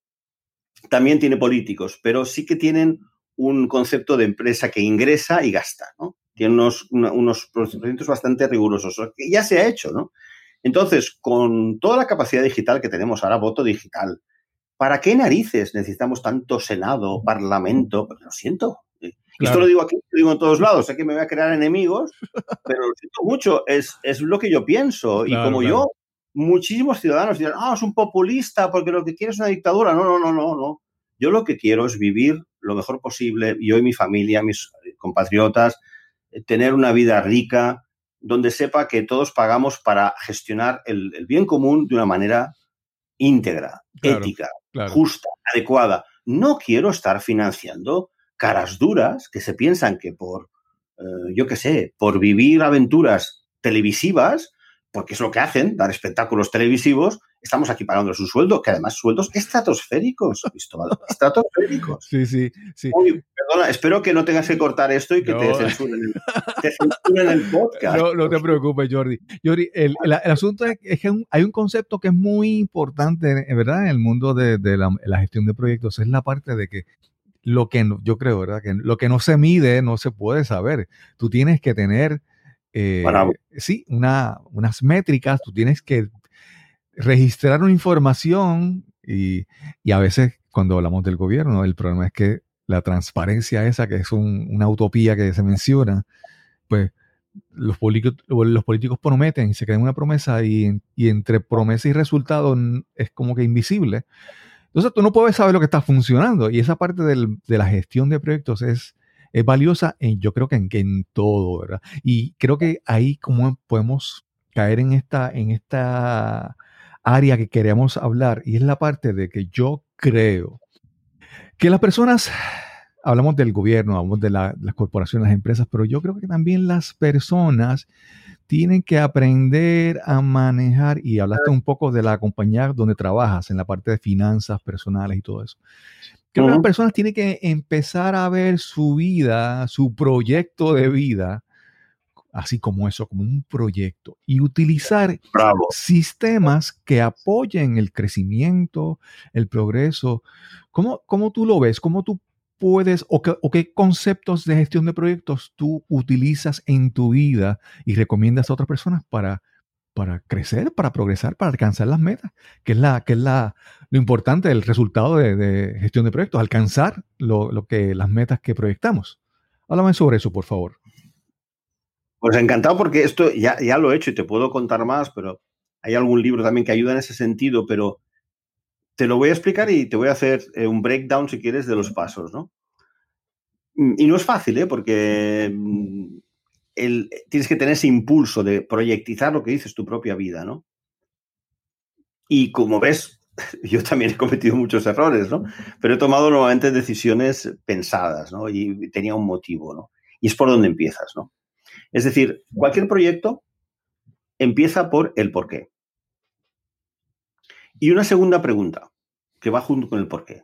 también tiene políticos, pero sí que tienen un concepto de empresa que ingresa y gasta, ¿no? Tiene unos, unos procedimientos bastante rigurosos, que ya se ha hecho, ¿no? Entonces, con toda la capacidad digital que tenemos ahora, voto digital, ¿para qué narices necesitamos tanto Senado, Parlamento? Pues lo siento. Esto lo digo aquí, lo digo en todos lados, sé que me voy a crear enemigos, pero lo siento mucho, es, es lo que yo pienso. y como yo muchísimos ciudadanos dirán, ah, es un populista porque lo que quiere es una dictadura. No, no, no, no, no. Yo lo que quiero es vivir lo mejor posible, yo y mi familia, mis compatriotas, eh, tener una vida rica, donde sepa que todos pagamos para gestionar el, bien común de una manera íntegra, ética, justa, adecuada. No quiero estar financiando caras duras que se piensan que por eh, yo qué sé, por vivir aventuras televisivas, porque es lo que hacen, dar espectáculos televisivos, estamos aquí pagando su sueldo, que además sueldos estratosféricos, Cristóbal, [LAUGHS] estratosféricos. Sí, sí, sí. perdona, espero que no tengas que cortar esto y que te, censuren el, podcast. No, no te preocupes, Jordi. Jordi, el, asunto es, que hay un concepto que es muy importante, ¿verdad? En el mundo de, la, gestión de proyectos, es la parte de que lo que yo creo, ¿verdad? Que lo que no se mide no se puede saber. Tú tienes que tener... Eh, sí, una, unas métricas, tú tienes que registrar una información y, a veces cuando hablamos del gobierno, el problema es que la transparencia esa, que es una utopía que se menciona, pues los políticos, los políticos prometen y se quedan una promesa y, entre promesa y resultado es como que invisible. Entonces tú no puedes saber lo que está funcionando y esa parte de la gestión de proyectos es, es valiosa en, yo creo que en, en todo, ¿verdad? Y creo que ahí como podemos caer en esta, en esta área que queremos hablar y es la parte de que yo creo que las personas, hablamos del gobierno, hablamos de las corporaciones, las empresas, pero yo creo que también las personas tienen que aprender a manejar, y hablaste un poco de la compañía donde trabajas, en la parte de finanzas personales y todo eso. Creo que las personas tienen que empezar a ver su vida, su proyecto de vida, así como eso, como un proyecto, y utilizar sistemas que apoyen el crecimiento, el progreso. ¿Cómo, cómo tú lo ves? ¿Cómo tú puedes o, qué conceptos de gestión de proyectos tú utilizas en tu vida y recomiendas a otras personas para, para crecer, para progresar, para alcanzar las metas? Que es, la, que es la, lo importante del resultado de, gestión de proyectos, alcanzar lo, lo que, las metas que proyectamos. Háblame sobre eso, por favor. Pues encantado porque esto ya, ya lo he hecho y te puedo contar más, pero hay algún libro también que ayuda en ese sentido, pero te lo voy a explicar y te voy a hacer eh, un breakdown, si quieres, de los pasos, ¿no? Mm, y no es fácil, ¿eh? Porque mm, tienes que tener ese impulso de proyectizar lo que dices tu propia vida, ¿no? Y como ves, [LAUGHS] yo también he cometido muchos errores, ¿no? Pero he tomado nuevamente decisiones pensadas, ¿no? Y tenía un motivo, ¿no? Y es por donde empiezas, ¿no? Es decir, cualquier proyecto empieza por el por qué. Y una segunda pregunta que va junto con el por qué.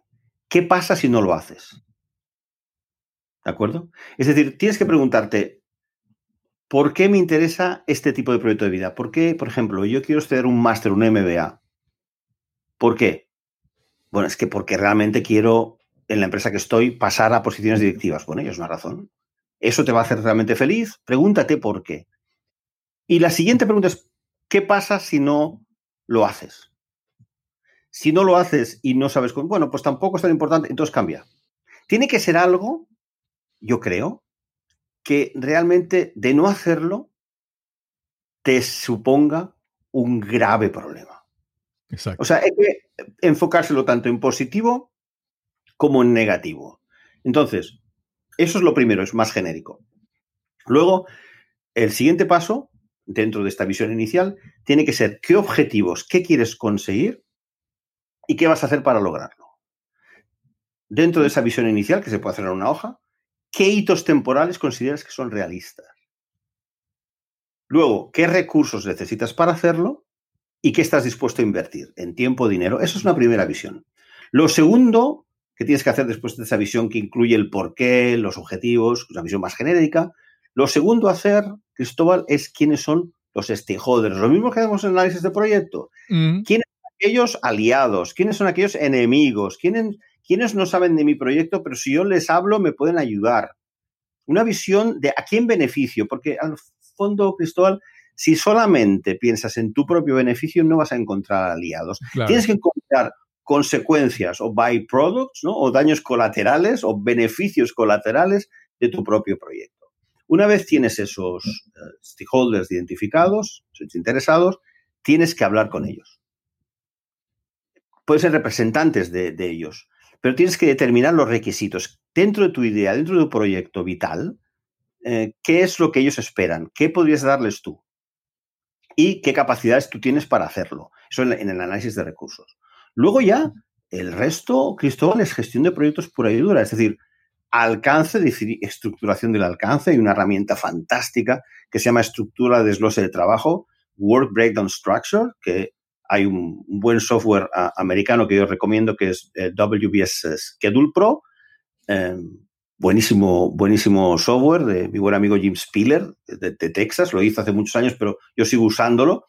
¿Qué pasa si no lo haces? ¿De acuerdo? Es decir, tienes que preguntarte, ¿por qué me interesa este tipo de proyecto de vida? ¿Por qué, por ejemplo, yo quiero estudiar un máster, un MBA? ¿Por qué? Bueno, es que porque realmente quiero en la empresa que estoy pasar a posiciones directivas. Bueno, es una razón. ¿Eso te va a hacer realmente feliz? Pregúntate por qué. Y la siguiente pregunta es, ¿qué pasa si no lo haces? Si no lo haces y no sabes cómo, bueno, pues tampoco es tan importante, entonces cambia. Tiene que ser algo, yo creo, que realmente de no hacerlo te suponga un grave problema. Exacto. O sea, hay que enfocárselo tanto en positivo como en negativo. Entonces, eso es lo primero, es más genérico. Luego, el siguiente paso, dentro de esta visión inicial, tiene que ser qué objetivos, qué quieres conseguir y qué vas a hacer para lograrlo. Dentro de esa visión inicial, que se puede hacer en una hoja, ¿qué hitos temporales consideras que son realistas? Luego, ¿qué recursos necesitas para hacerlo? ¿Y qué estás dispuesto a invertir en tiempo, dinero? Eso es una primera visión. Lo segundo ¿Qué tienes que hacer después de esa visión que incluye el porqué, los objetivos, una visión más genérica? Lo segundo a hacer, Cristóbal, es quiénes son los stakeholders. Lo mismo que hacemos en análisis de proyecto. Mm. ¿Quiénes son aquellos aliados? ¿Quiénes son aquellos enemigos? ¿Quiénes, ¿Quiénes no saben de mi proyecto, pero si yo les hablo me pueden ayudar? Una visión de a quién beneficio, porque al fondo, Cristóbal, si solamente piensas en tu propio beneficio, no vas a encontrar aliados. Tienes que encontrar consecuencias o byproducts, ¿no? o daños colaterales o beneficios colaterales de tu propio proyecto. Una vez tienes esos eh, stakeholders identificados, esos interesados, tienes que hablar con ellos. Pueden ser representantes de, ellos, pero tienes que determinar los requisitos dentro de tu idea, dentro de tu proyecto vital, eh, qué es lo que ellos esperan, qué podrías darles tú y qué capacidades tú tienes para hacerlo. Eso en el análisis de recursos. Luego ya, el resto, Cristóbal, es gestión de proyectos pura y dura. Es decir, alcance, estructuración del alcance. Hay una herramienta fantástica que se llama estructura de desglose de trabajo, Work Breakdown Structure, que hay un, buen software americano que yo recomiendo que es eh, WBS Schedule Pro. Em, buenísimo, buenísimo software de mi buen amigo Jim Spiller de, Texas. Lo hizo hace muchos años, pero yo sigo usándolo.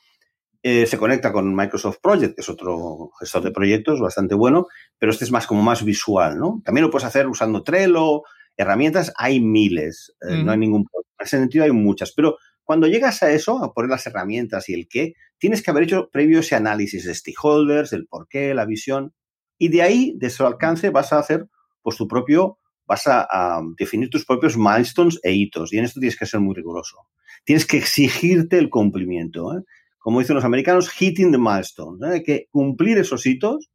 Eh, se conecta con Microsoft Project, que es otro gestor de proyectos bastante bueno, pero este es más como más visual, ¿no? También lo puedes hacer usando Trello, herramientas, hay miles, eh, no hay ningún problema. En ese sentido hay muchas, pero cuando llegas a eso, a poner las herramientas y el qué, tienes que haber hecho previo ese análisis de stakeholders, el por qué, la visión, y de ahí, de su alcance, vas a hacer pues tu propio, vas a, definir tus propios milestones e hitos, y en esto tienes que ser muy riguroso. Tienes que exigirte el cumplimiento. ¿eh? Como dicen los americanos, hitting the milestone. ¿eh? Hay que cumplir esos hitos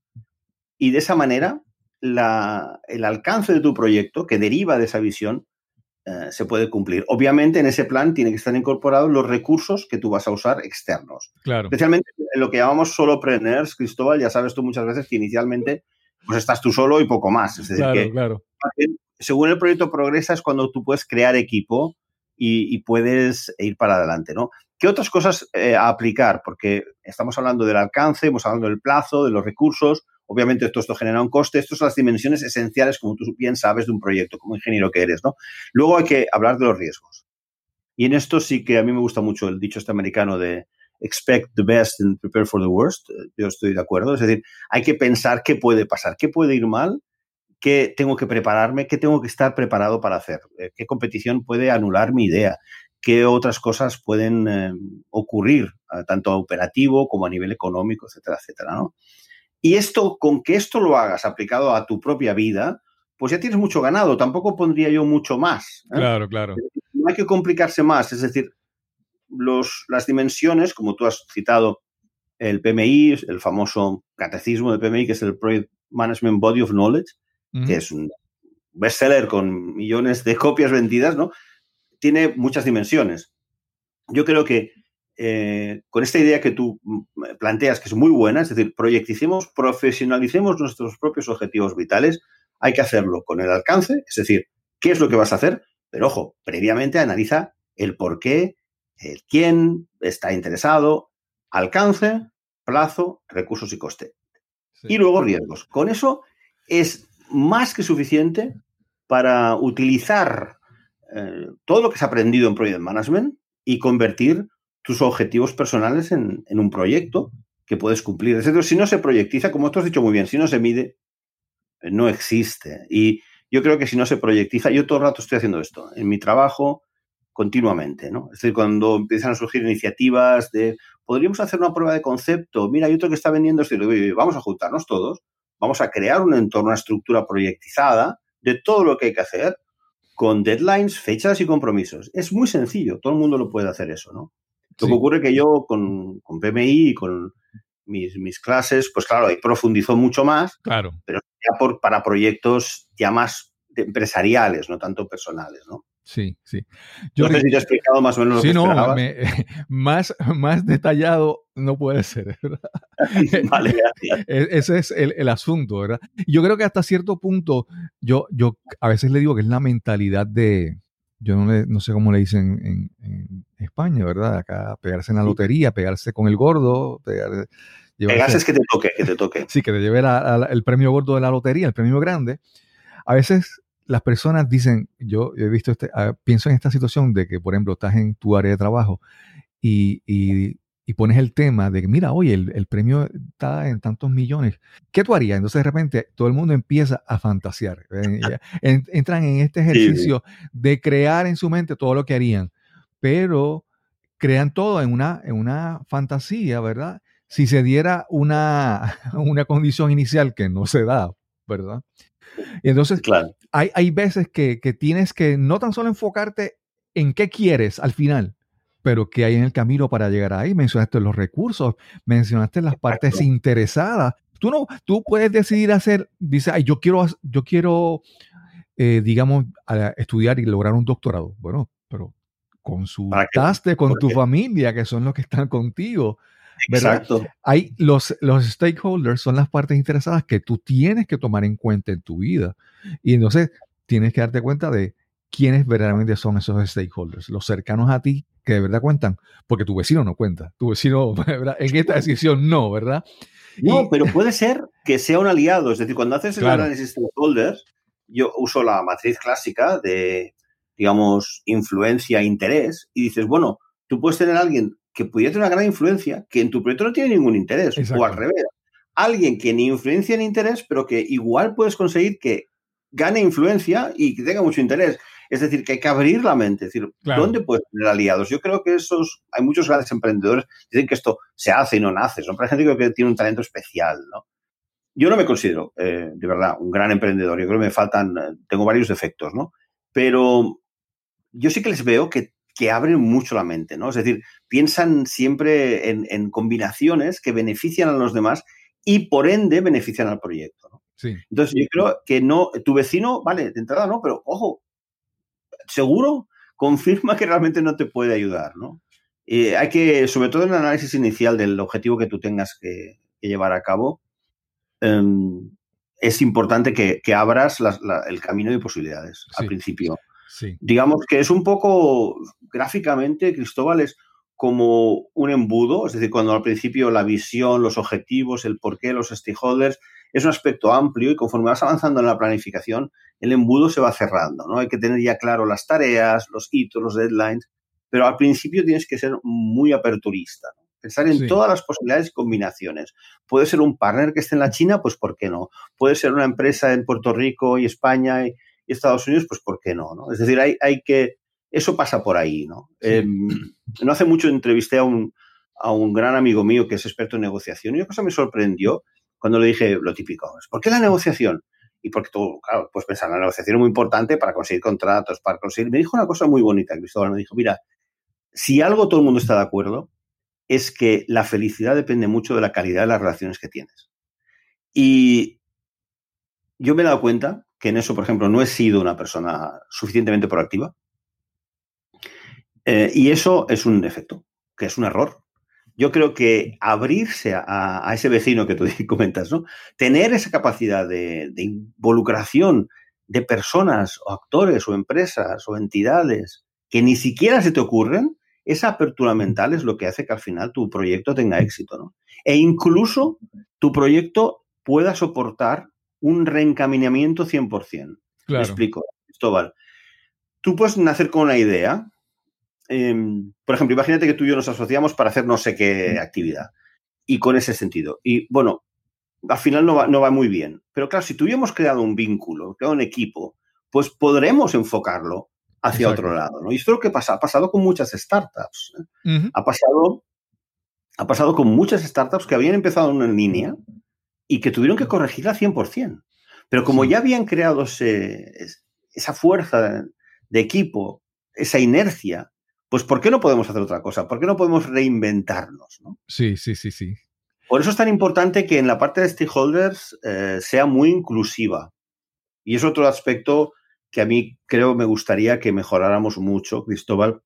y de esa manera el alcance de tu proyecto, que deriva de esa visión, eh, se puede cumplir. Obviamente, en ese plan tienen que estar incorporados los recursos que tú vas a usar externos. Claro. Especialmente en lo que llamamos solopreneurs, Cristóbal, ya sabes tú muchas veces que inicialmente pues estás tú solo y poco más. Es decir, que claro. según el proyecto progresa es cuando tú puedes crear equipo y, puedes ir para adelante, ¿no? ¿Qué otras cosas eh, a aplicar? Porque estamos hablando del alcance, hemos hablando del plazo, de los recursos, Obviamente todo esto genera un coste. Estas son las dimensiones esenciales, como tú bien sabes, de un proyecto, como ingeniero que eres, ¿no? Luego hay que hablar de los riesgos. Y en esto sí que a mí me gusta mucho el dicho este americano de expect the best and prepare for the worst. Yo estoy de acuerdo. Es decir, hay que pensar qué puede pasar, qué puede ir mal, qué tengo que prepararme, qué tengo que estar preparado para hacer, eh, qué competición puede anular mi idea, qué otras cosas pueden eh, ocurrir, eh, tanto operativo como a nivel económico, etcétera, etcétera, ¿no? Y esto, con que esto lo hagas aplicado a tu propia vida, pues ya tienes mucho ganado. Tampoco pondría yo mucho más. ¿eh? Claro, claro. No hay que complicarse más. Es decir, los, las dimensiones, como tú has citado, el PMI, el famoso catecismo de PMI, que es el Project Management Body of Knowledge, que es un bestseller con millones de copias vendidas, ¿no? Tiene muchas dimensiones. Yo creo que eh, con esta idea que tú mm, planteas, que es muy buena, es decir, proyecticemos, profesionalicemos nuestros propios objetivos vitales, hay que hacerlo con el alcance, es decir, qué es lo que vas a hacer, pero ojo, previamente analiza el por qué, el quién está interesado, alcance, plazo, recursos y coste. Y luego riesgos. Con eso es más que suficiente para utilizar eh, todo lo que se ha aprendido en Project Management y convertir tus objetivos personales en, un proyecto que puedes cumplir. Decir, si no se proyectiza, como tú has dicho muy bien, si no se mide, eh, no existe. Y yo creo que si no se proyectiza, yo todo el rato estoy haciendo esto, en mi trabajo, continuamente, ¿no? Es decir, cuando empiezan a surgir iniciativas de, podríamos hacer una prueba de concepto, mira, hay otro que está vendiendo esto, vamos a juntarnos todos, vamos a crear un entorno, una estructura proyectizada de todo lo que hay que hacer, con deadlines, fechas y compromisos. Es muy sencillo, todo el mundo lo puede hacer eso, ¿no? Lo que ocurre que yo con, con PMI y con mis, mis, clases, pues claro, ahí profundizó mucho más, claro. pero ya por, para proyectos ya más empresariales, no tanto personales, ¿no? Sí, sí. Yo no sé si te he explicado más o menos lo que no, [LAUGHS] más, más detallado no puede ser, ¿verdad? [LAUGHS] vale, gracias. [LAUGHS] E, ese es el, el, asunto, ¿verdad? Yo creo que hasta cierto punto, yo, yo a veces le digo que es la mentalidad de, yo no, no sé cómo le dicen en, en, España, ¿verdad? Acá pegarse en la lotería, pegarse con el gordo, pegar, pegarse es que te toque, que te toque. Sí, que te lleve el premio gordo de la lotería, el premio grande. A veces las personas dicen, yo he visto, este, ah, pienso en esta situación de que, por ejemplo, estás en tu área de trabajo y, y y pones el tema de que, mira, oye, el, premio está en tantos millones, ¿qué tú harías? Entonces de repente todo el mundo empieza a fantasear. [LAUGHS] entran en este ejercicio de crear en su mente todo lo que harían, pero crean todo en una, en una fantasía, ¿verdad? Si se diera una, [LAUGHS] una condición inicial que no se da, ¿verdad? Y entonces claro. hay, hay veces que, que tienes que no tan solo enfocarte en qué quieres al final, pero ¿qué hay en el camino para llegar ahí? Mencionaste los recursos, mencionaste las partes interesadas. Tú no, tú puedes decidir hacer, dice, ay, yo quiero, yo quiero, eh, digamos, estudiar y lograr un doctorado. Bueno, pero consultaste con tu familia, que son los que están contigo. Exacto. Hay los, los stakeholders son las partes interesadas que tú tienes que tomar en cuenta en tu vida. Y entonces tienes que darte cuenta de quiénes verdaderamente son esos stakeholders, los cercanos a ti que de verdad cuentan, porque tu vecino no cuenta, tu vecino [LAUGHS] en esta decisión no, ¿verdad? No, pero puede ser que sea un aliado, es decir, cuando haces el análisis de stakeholders, yo uso la matriz clásica de, digamos, influencia, interés, y dices, bueno, tú puedes tener a alguien que pudiera tener una gran influencia, que en tu proyecto no tiene ningún interés, o al revés. Alguien que ni influencia ni interés, pero que igual puedes conseguir que gane influencia y que tenga mucho interés. Es decir, que hay que abrir la mente, es decir, ¿dónde puedes tener aliados? Yo creo que esos, hay muchos grandes emprendedores que dicen que esto se hace y no nace, son para gente que tiene un talento especial, ¿no? Yo no me considero, eh, de verdad, un gran emprendedor, yo creo que me faltan, eh, tengo varios defectos, ¿no? Pero yo sí que les veo que, que abren mucho la mente, ¿no? Es decir, piensan siempre en, en combinaciones que benefician a los demás y por ende benefician al proyecto, ¿no? Sí. Entonces, yo creo que no, tu vecino, vale, de entrada no, pero ojo, seguro confirma que realmente no te puede ayudar, ¿no? Eh, hay que, sobre todo en el análisis inicial del objetivo que tú tengas que, llevar a cabo, em, es importante que, abras el camino de posibilidades al principio. Digamos que es un poco, gráficamente, Cristóbal es como un embudo, es decir, cuando al principio la visión, los objetivos, el porqué, los stakeholders, es un aspecto amplio y conforme vas avanzando en la planificación, el embudo se va cerrando, ¿no? Hay que tener ya claro las tareas, los hitos, los deadlines, pero al principio tienes que ser muy aperturista, Pensar en todas las posibilidades y combinaciones. Puede ser un partner que esté en la China, pues ¿por qué no? Puede ser una empresa en Puerto Rico y España y, Estados Unidos, pues ¿por qué no? no? Es decir, hay, hay que... Eso pasa por ahí, ¿no? Em, no hace mucho entrevisté a un, a un gran amigo mío que es experto en negociación y una cosa me sorprendió cuando le dije lo típico, ¿por qué la negociación? Y porque tú, claro, pues pensar, la negociación es muy importante para conseguir contratos, para conseguir... Me dijo una cosa muy bonita, Cristóbal, me dijo, mira, si algo todo el mundo está de acuerdo, es que la felicidad depende mucho de la calidad de las relaciones que tienes. Y yo me he dado cuenta que en eso, por ejemplo, no he sido una persona suficientemente proactiva. Eh, y eso es un defecto, que es un error yo creo que abrirse a, ese vecino que tú [LAUGHS] comentas, ¿no? Tener esa capacidad de, involucración de personas o actores o empresas o entidades que ni siquiera se te ocurren, esa apertura mental es lo que hace que al final tu proyecto tenga éxito, ¿no? E incluso tu proyecto pueda soportar un reencaminamiento 100%. Claro. Me explico, Cristóbal. Tú puedes nacer con una idea, Em, por ejemplo, imagínate que tú y yo nos asociamos para hacer no sé qué actividad. Y con ese sentido. Y bueno, al final no va, no va muy bien. Pero claro, si tú hemos creado un vínculo, creado un equipo, pues podremos enfocarlo hacia otro lado. ¿no? Y esto es lo que pasa, ha pasado con muchas startups. ¿eh? ha, pasado, ha pasado con muchas startups que habían empezado en línea y que tuvieron que corregirla 100%. Pero como ya habían creado esa fuerza de equipo, esa inercia, pues ¿por qué no podemos hacer otra cosa? ¿Por qué no podemos reinventarnos? Sí, sí, sí, sí. Por eso es tan importante que en la parte de stakeholders eh, sea muy inclusiva. Y es otro aspecto que a mí creo me gustaría que mejoráramos mucho, Cristóbal,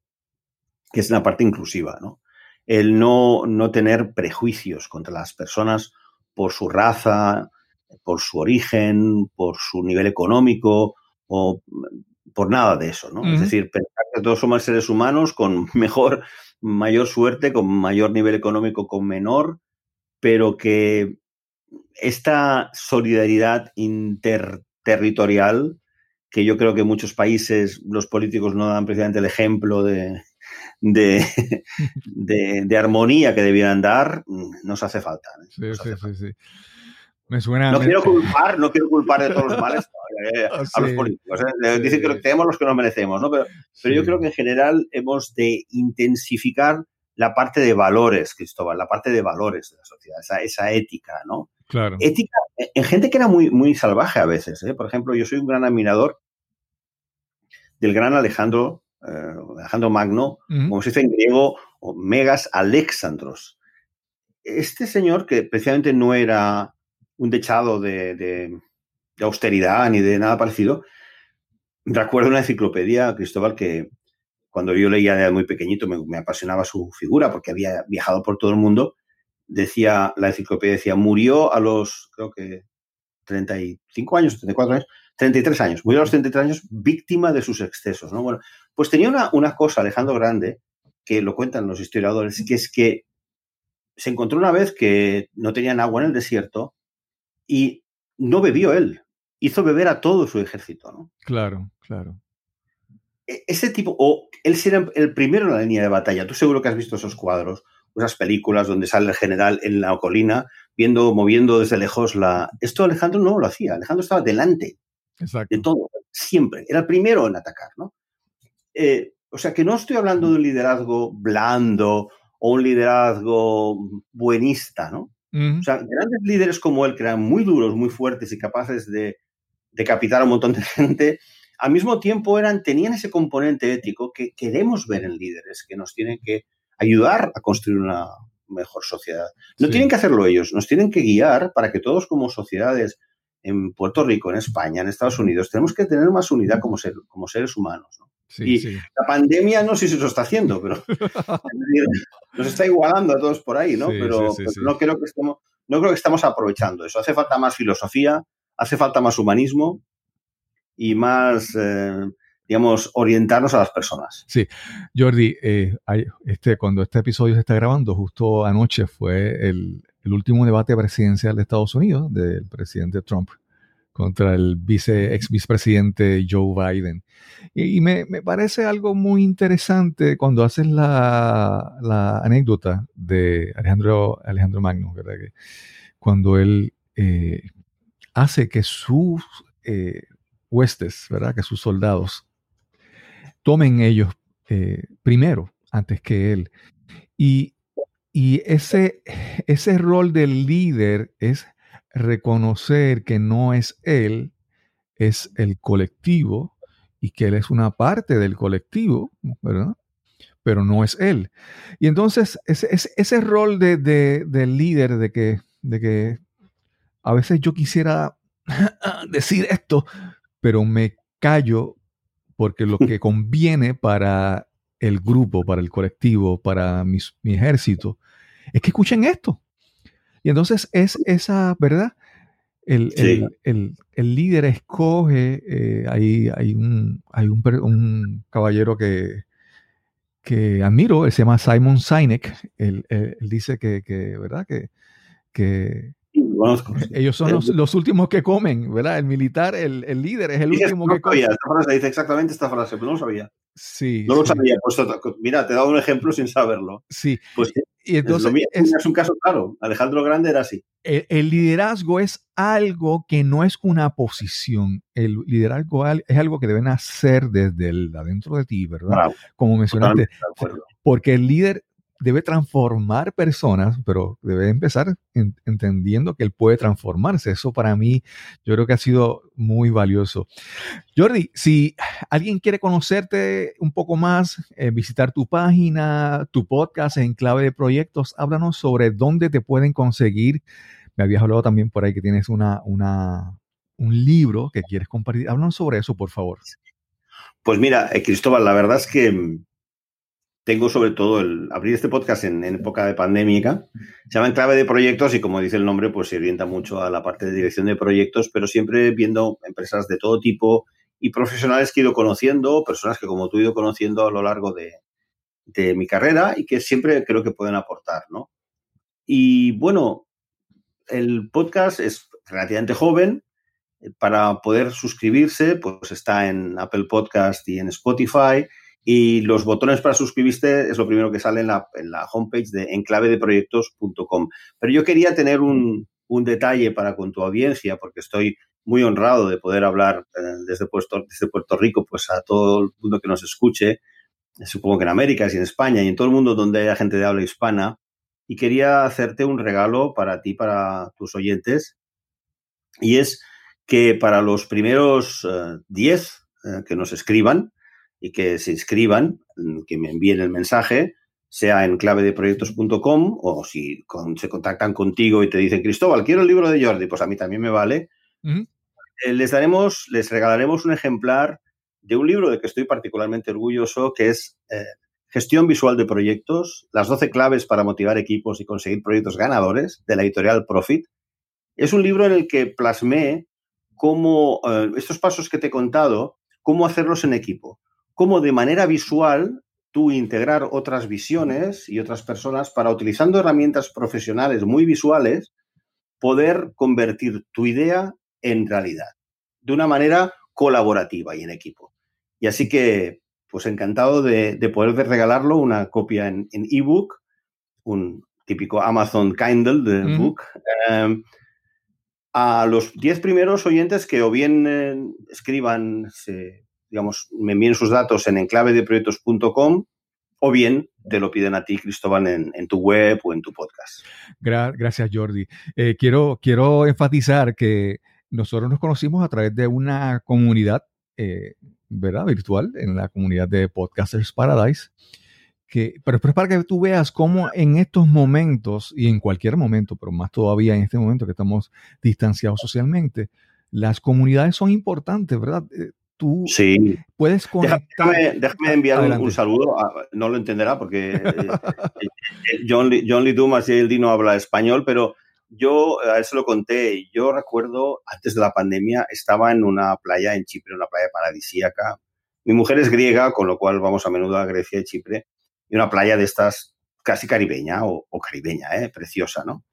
que es la parte inclusiva, ¿no? El no, no tener prejuicios contra las personas por su raza, por su origen, por su nivel económico o por nada de eso, ¿no? Es decir, pensar que todos somos seres humanos con [LAUGHS] mejor, mayor suerte, con mayor nivel económico, con menor, pero que esta solidaridad interterritorial, que yo creo que en muchos países los políticos no dan precisamente el ejemplo de, de, [LAUGHS] de, armonía que debieran dar, nos hace falta. ¿eh? Sí, sí, sí, sí. Me suena. No quiero [LAUGHS] culpar, no quiero culpar de todos los males eh, [LAUGHS] a los políticos. ¿eh? Dicen que tenemos los que nos merecemos, ¿no? Pero, pero yo creo que en general hemos de intensificar la parte de valores, Cristóbal, la parte de valores de la sociedad, esa, esa ética, ¿no? Claro. Ética en gente que era muy, muy salvaje a veces. ¿eh? Por ejemplo, yo soy un gran admirador del gran Alejandro, Alejandro Magno, como se dice en griego, o Megas Alexandros. Este señor, que precisamente no era un dechado de, austeridad ni de nada parecido. Recuerdo una enciclopedia, Cristóbal, que cuando yo leía de muy pequeñito me, apasionaba su figura porque había viajado por todo el mundo. Decía, la enciclopedia decía, murió a los, creo que 35 años, 34 años, 33 años, murió a los 33 años víctima de sus excesos, ¿no? Bueno, pues tenía una, una cosa, Alejandro Grande, que lo cuentan los historiadores, que es que se encontró una vez que no tenían agua en el desierto y no bebió él, hizo beber a todo su ejército, ¿no? Claro, claro. E, ese tipo, o él sería el primero en la línea de batalla. Tú seguro que has visto esos cuadros, esas películas donde sale el general en la colina viendo, moviendo desde lejos la... Esto Alejandro no lo hacía, Alejandro estaba delante de todo, siempre, era el primero en atacar, ¿no? Eh, o sea que no estoy hablando de un liderazgo blando o un liderazgo buenista, ¿no? O sea, grandes líderes como él, que eran muy duros, muy fuertes y capaces de decapitar a un montón de [LAUGHS] gente, al mismo tiempo eran, tenían ese componente ético que queremos ver en líderes, que nos tienen que ayudar a construir una mejor sociedad. No tienen que hacerlo ellos, nos tienen que guiar para que todos como sociedades en Puerto Rico, en España, en Estados Unidos, tenemos que tener más unidad como, ser, como seres humanos. Y la pandemia no sé si se lo está haciendo, pero [LAUGHS] [LAUGHS] nos está igualando a todos por ahí, ¿no? pero, no creo que estemos, no creo que estamos aprovechando eso. Hace falta más filosofía, hace falta más humanismo y más, eh, digamos, orientarnos a las personas. Sí, Jordi, eh, este, cuando este episodio se está grabando, justo anoche fue el, el último debate presidencial de Estados Unidos del presidente Trump contra el vice, ex vicepresidente Joe Biden. Y, me, parece algo muy interesante cuando haces la, la anécdota de Alejandro, Alejandro Magno, ¿verdad? Que cuando él eh, hace que sus eh, huestes, ¿verdad? Que sus soldados tomen ellos eh, primero, antes que él. Y y ese, ese rol del líder es reconocer que no es él, es el colectivo y que él es una parte del colectivo, ¿verdad? Pero no es él. Y entonces ese, ese, rol de, del líder, de que, de que a veces yo quisiera [LAUGHS] decir esto, pero me callo porque lo que [LAUGHS] conviene para el grupo, para el colectivo, para mi, ejército, es que escuchen esto. Y entonces es esa, ¿verdad? El, líder escoge, eh, hay, hay, un, hay un, caballero que, que admiro, él se llama Simon Sinek, él, dice que, ¿verdad? Que, que ellos son los, últimos que comen, ¿verdad? El militar, el, líder es el último que come. Esta frase dice exactamente esta frase, pero no lo sabía. Sí. No lo sabía. Pues, mira, te he dado un ejemplo sin saberlo. Sí. Pues y entonces es, un caso claro. Alejandro Grande era así. El, liderazgo es algo que no es una posición. El liderazgo es algo que deben hacer desde el, adentro de ti, ¿verdad? Como mencionaste. Porque el líder debe transformar personas, pero debe empezar entendiendo que él puede transformarse. Eso para mí yo creo que ha sido muy valioso. Jordi, si alguien quiere conocerte un poco más, eh, visitar tu página, tu podcast en clave de proyectos, háblanos sobre dónde te pueden conseguir. Me habías hablado también por ahí que tienes una, una, un libro que quieres compartir. Háblanos sobre eso, por favor. Pues mira, eh, Cristóbal, la verdad es que tengo sobre todo el abrir este podcast en, época de pandémica. Se llama Clave de Proyectos y como dice el nombre, pues se orienta mucho a la parte de dirección de proyectos, pero siempre viendo empresas de todo tipo y profesionales que he ido conociendo, personas que como tú he ido conociendo a lo largo de, de mi carrera y que siempre creo que pueden aportar, ¿no? Y bueno, el podcast es relativamente joven. Para poder suscribirse, pues está en Apple Podcast y en Spotify y los botones para suscribirte es lo primero que sale en la, en la homepage de enclavedeproyectos.com. Pero yo quería tener un, un, detalle para con tu audiencia, porque estoy muy honrado de poder hablar eh, desde, Puerto, desde Puerto Rico pues a todo el mundo que nos escuche, supongo que en América y en España y en todo el mundo donde haya gente de habla hispana. Y quería hacerte un regalo para ti, para tus oyentes, y es que para los primeros 10 eh, eh, que nos escriban, y que se inscriban, mm, que me envíen el mensaje, sea en clavedeproyectos.com o si se contactan contigo y te dicen, Cristóbal, quiero el libro de Jordi, pues a mí también me vale. Eh, les daremos, les regalaremos un ejemplar de un libro de que estoy particularmente orgulloso, que es eh, Gestión Visual de Proyectos, las 12 claves para motivar equipos y conseguir proyectos ganadores, de la editorial Profit. Es un libro en el que plasmé cómo eh, estos pasos que te he contado, cómo hacerlos en equipo, cómo de manera visual tú integrar otras visiones y otras personas para, utilizando herramientas profesionales muy visuales, poder convertir tu idea en realidad, de una manera colaborativa y en equipo. Y así que, pues encantado de, poder regalarlo, una copia en ebook, un típico Amazon Kindle de book, em, a los 10 primeros oyentes que o bien eh, escriban, digamos, me envíen sus datos en enclavedeproyectos.com o bien te lo piden a ti, Cristóbal, en, tu web o en tu podcast. gracias, Jordi. Eh, quiero, quiero enfatizar que nosotros nos conocimos a través de una comunidad, eh, ¿verdad? Virtual, en la comunidad de Podcasters Paradise. Que, pero es para que tú veas cómo en estos momentos y en cualquier momento, pero más todavía en este momento que estamos distanciados socialmente, las comunidades son importantes, ¿verdad? Eh, tú sí. puedes conectar. Déjame, enviar un, saludo. no lo entenderá porque eh, John, John Lee Dumas y el Dino habla español, pero yo a se lo conté. Yo recuerdo, antes de la pandemia, estaba en una playa en Chipre, una playa paradisíaca. Mi mujer es griega, con lo cual vamos a menudo a Grecia y Chipre. Y una playa de estas casi caribeña o, caribeña, ¿eh? preciosa, ¿no?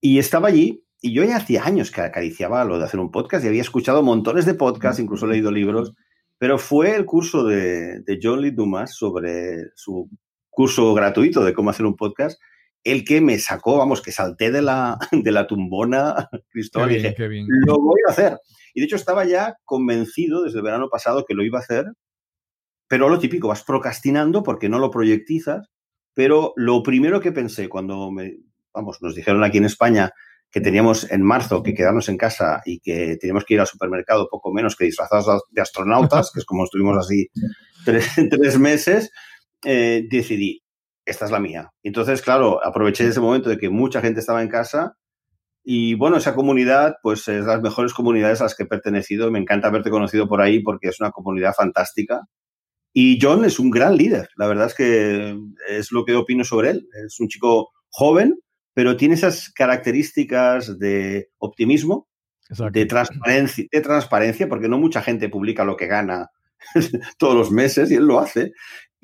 Y estaba allí y yo ya hacía años que acariciaba lo de hacer un podcast y había escuchado montones de podcasts, incluso he leído libros, pero fue el curso de, de John Lee Dumas sobre su curso gratuito de cómo hacer un podcast el que me sacó, vamos, que salté de la, [LAUGHS] de la tumbona, [LAUGHS] Cristóbal, y dije, lo voy a hacer. Y de hecho estaba ya convencido desde el verano pasado que lo iba a hacer, pero lo típico, vas procrastinando porque no lo proyectizas, pero lo primero que pensé cuando me, vamos, nos dijeron aquí en España que teníamos en marzo que quedarnos en casa y que teníamos que ir al supermercado poco menos que disfrazados de astronautas, que es como estuvimos así [LAUGHS] tres, meses, eh, decidí, esta es la mía. Entonces, claro, aproveché ese momento de que mucha gente estaba en casa y bueno, esa comunidad, pues es las mejores comunidades a las que he pertenecido. Me encanta haberte conocido por ahí porque es una comunidad fantástica. Y John es un gran líder. La verdad es que es lo que opino sobre él. Es un chico joven, pero tiene esas características de optimismo, de transparencia, de transparencia, porque no mucha gente publica lo que gana [LAUGHS] todos los meses y él lo hace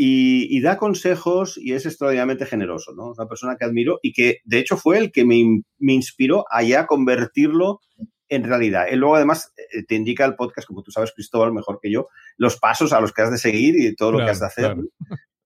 y, da consejos y es extraordinariamente generoso, ¿no? Es una persona que admiro y que de hecho fue el que me, me inspiró a ya convertirlo en realidad. Él luego además eh, te indica el podcast, como tú sabes, Cristóbal, mejor que yo, los pasos a los que has de seguir y todo lo que has de hacer.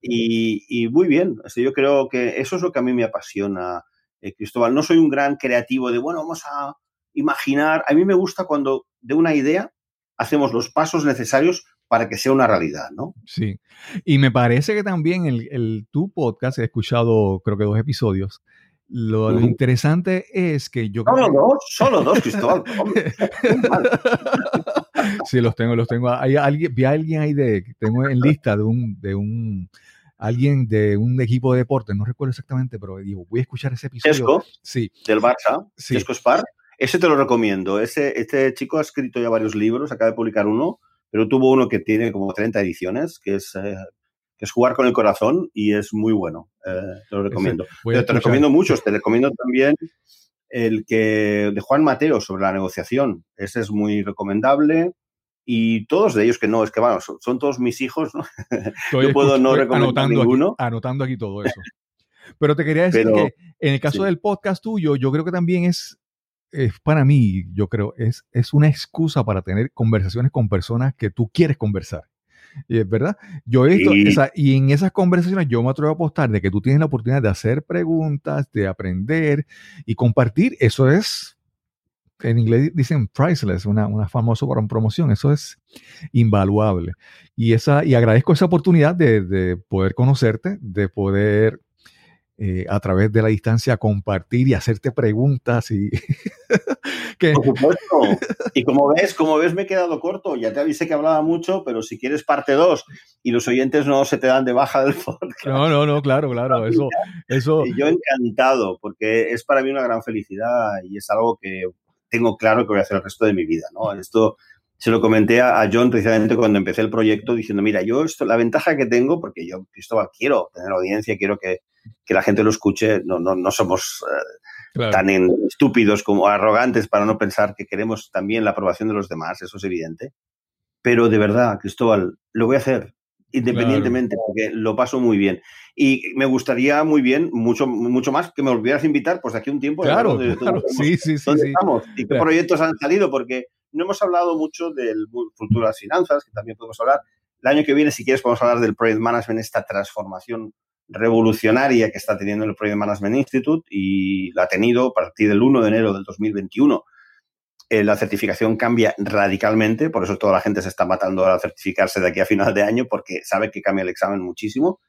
Y, y, muy bien, yo creo que eso es lo que a mí me apasiona, eh, Cristóbal. No soy un gran creativo de, bueno, vamos a imaginar. A mí me gusta cuando de una idea hacemos los pasos necesarios para que sea una realidad, ¿no? Sí. Y me parece que también el, el tu podcast, he escuchado creo que dos episodios, lo, interesante es que yo... Solo dos, solo dos, Cristóbal. [LAUGHS] sí, los tengo, los tengo. Hay alguien, vi a alguien ahí de, tengo en [LAUGHS] lista de un, de un, alguien de un equipo de deporte, no recuerdo exactamente, pero digo, voy a escuchar ese episodio. sí. Del Barça, sí. Spar. Ese te lo recomiendo. Ese, este chico ha escrito ya varios libros, acaba de publicar uno pero tuvo uno que tiene como 30 ediciones, que es, eh, que es Jugar con el Corazón y es muy bueno. Eh, te lo recomiendo. te recomiendo muchos. Te recomiendo también el que de Juan Mateo sobre la negociación. Ese es muy recomendable. Y todos de ellos que no, es que bueno, son, todos mis hijos, ¿no? [LAUGHS] Yo puedo no recomendar ninguno. anotando aquí todo eso. Pero te quería decir que en el caso del podcast tuyo, yo creo que también es es para mí, yo creo, es, es una excusa para tener conversaciones con personas que tú quieres conversar. ¿Verdad? Yo he visto, y en esas conversaciones yo me atrevo a apostar de que tú tienes la oportunidad de hacer preguntas, de aprender y compartir. Eso es, en inglés dicen priceless, una, una famosa promoción. Eso es invaluable. Y, esa, y agradezco esa oportunidad de, de poder conocerte, de poder eh, a través de la distancia compartir y hacerte preguntas y [LAUGHS] Por supuesto. Y como ves, como ves, me he quedado corto. Ya te avisé que hablaba mucho, pero si quieres parte 2 y los oyentes no se te dan de baja del [LAUGHS] podcast. No, no, no, claro, claro. Eso, eso. Y yo encantado, porque es para mí una gran felicidad y es algo que tengo claro que voy a hacer el resto de mi vida. ¿no? Esto se lo comenté a, John precisamente cuando empecé el proyecto, diciendo, mira, yo esto, la ventaja que tengo, porque yo, Cristóbal, quiero tener audiencia, quiero que, que la gente lo escuche, no, no, no somos... Eh, tan estúpidos como arrogantes para no pensar que queremos también la aprobación de los demás, eso es evidente. Pero de verdad, Cristóbal, lo voy a hacer independientemente, porque lo paso muy bien. Y me gustaría muy bien, mucho, mucho más, que me volvieras a invitar, pues de aquí un tiempo. Claro, claro. sí, sí, sí. ¿Dónde estamos? ¿Y qué proyectos han salido? Porque no hemos hablado mucho del futuro de las finanzas, que también podemos hablar. El año que viene, si quieres, podemos hablar del Project Management, esta transformación revolucionaria que está teniendo el Project Management Institute y la ha tenido a partir del 1 de enero del 2021 eh, la certificación cambia radicalmente, por eso toda la gente se está matando a certificarse de aquí a final de año porque sabe que cambia el examen muchísimo,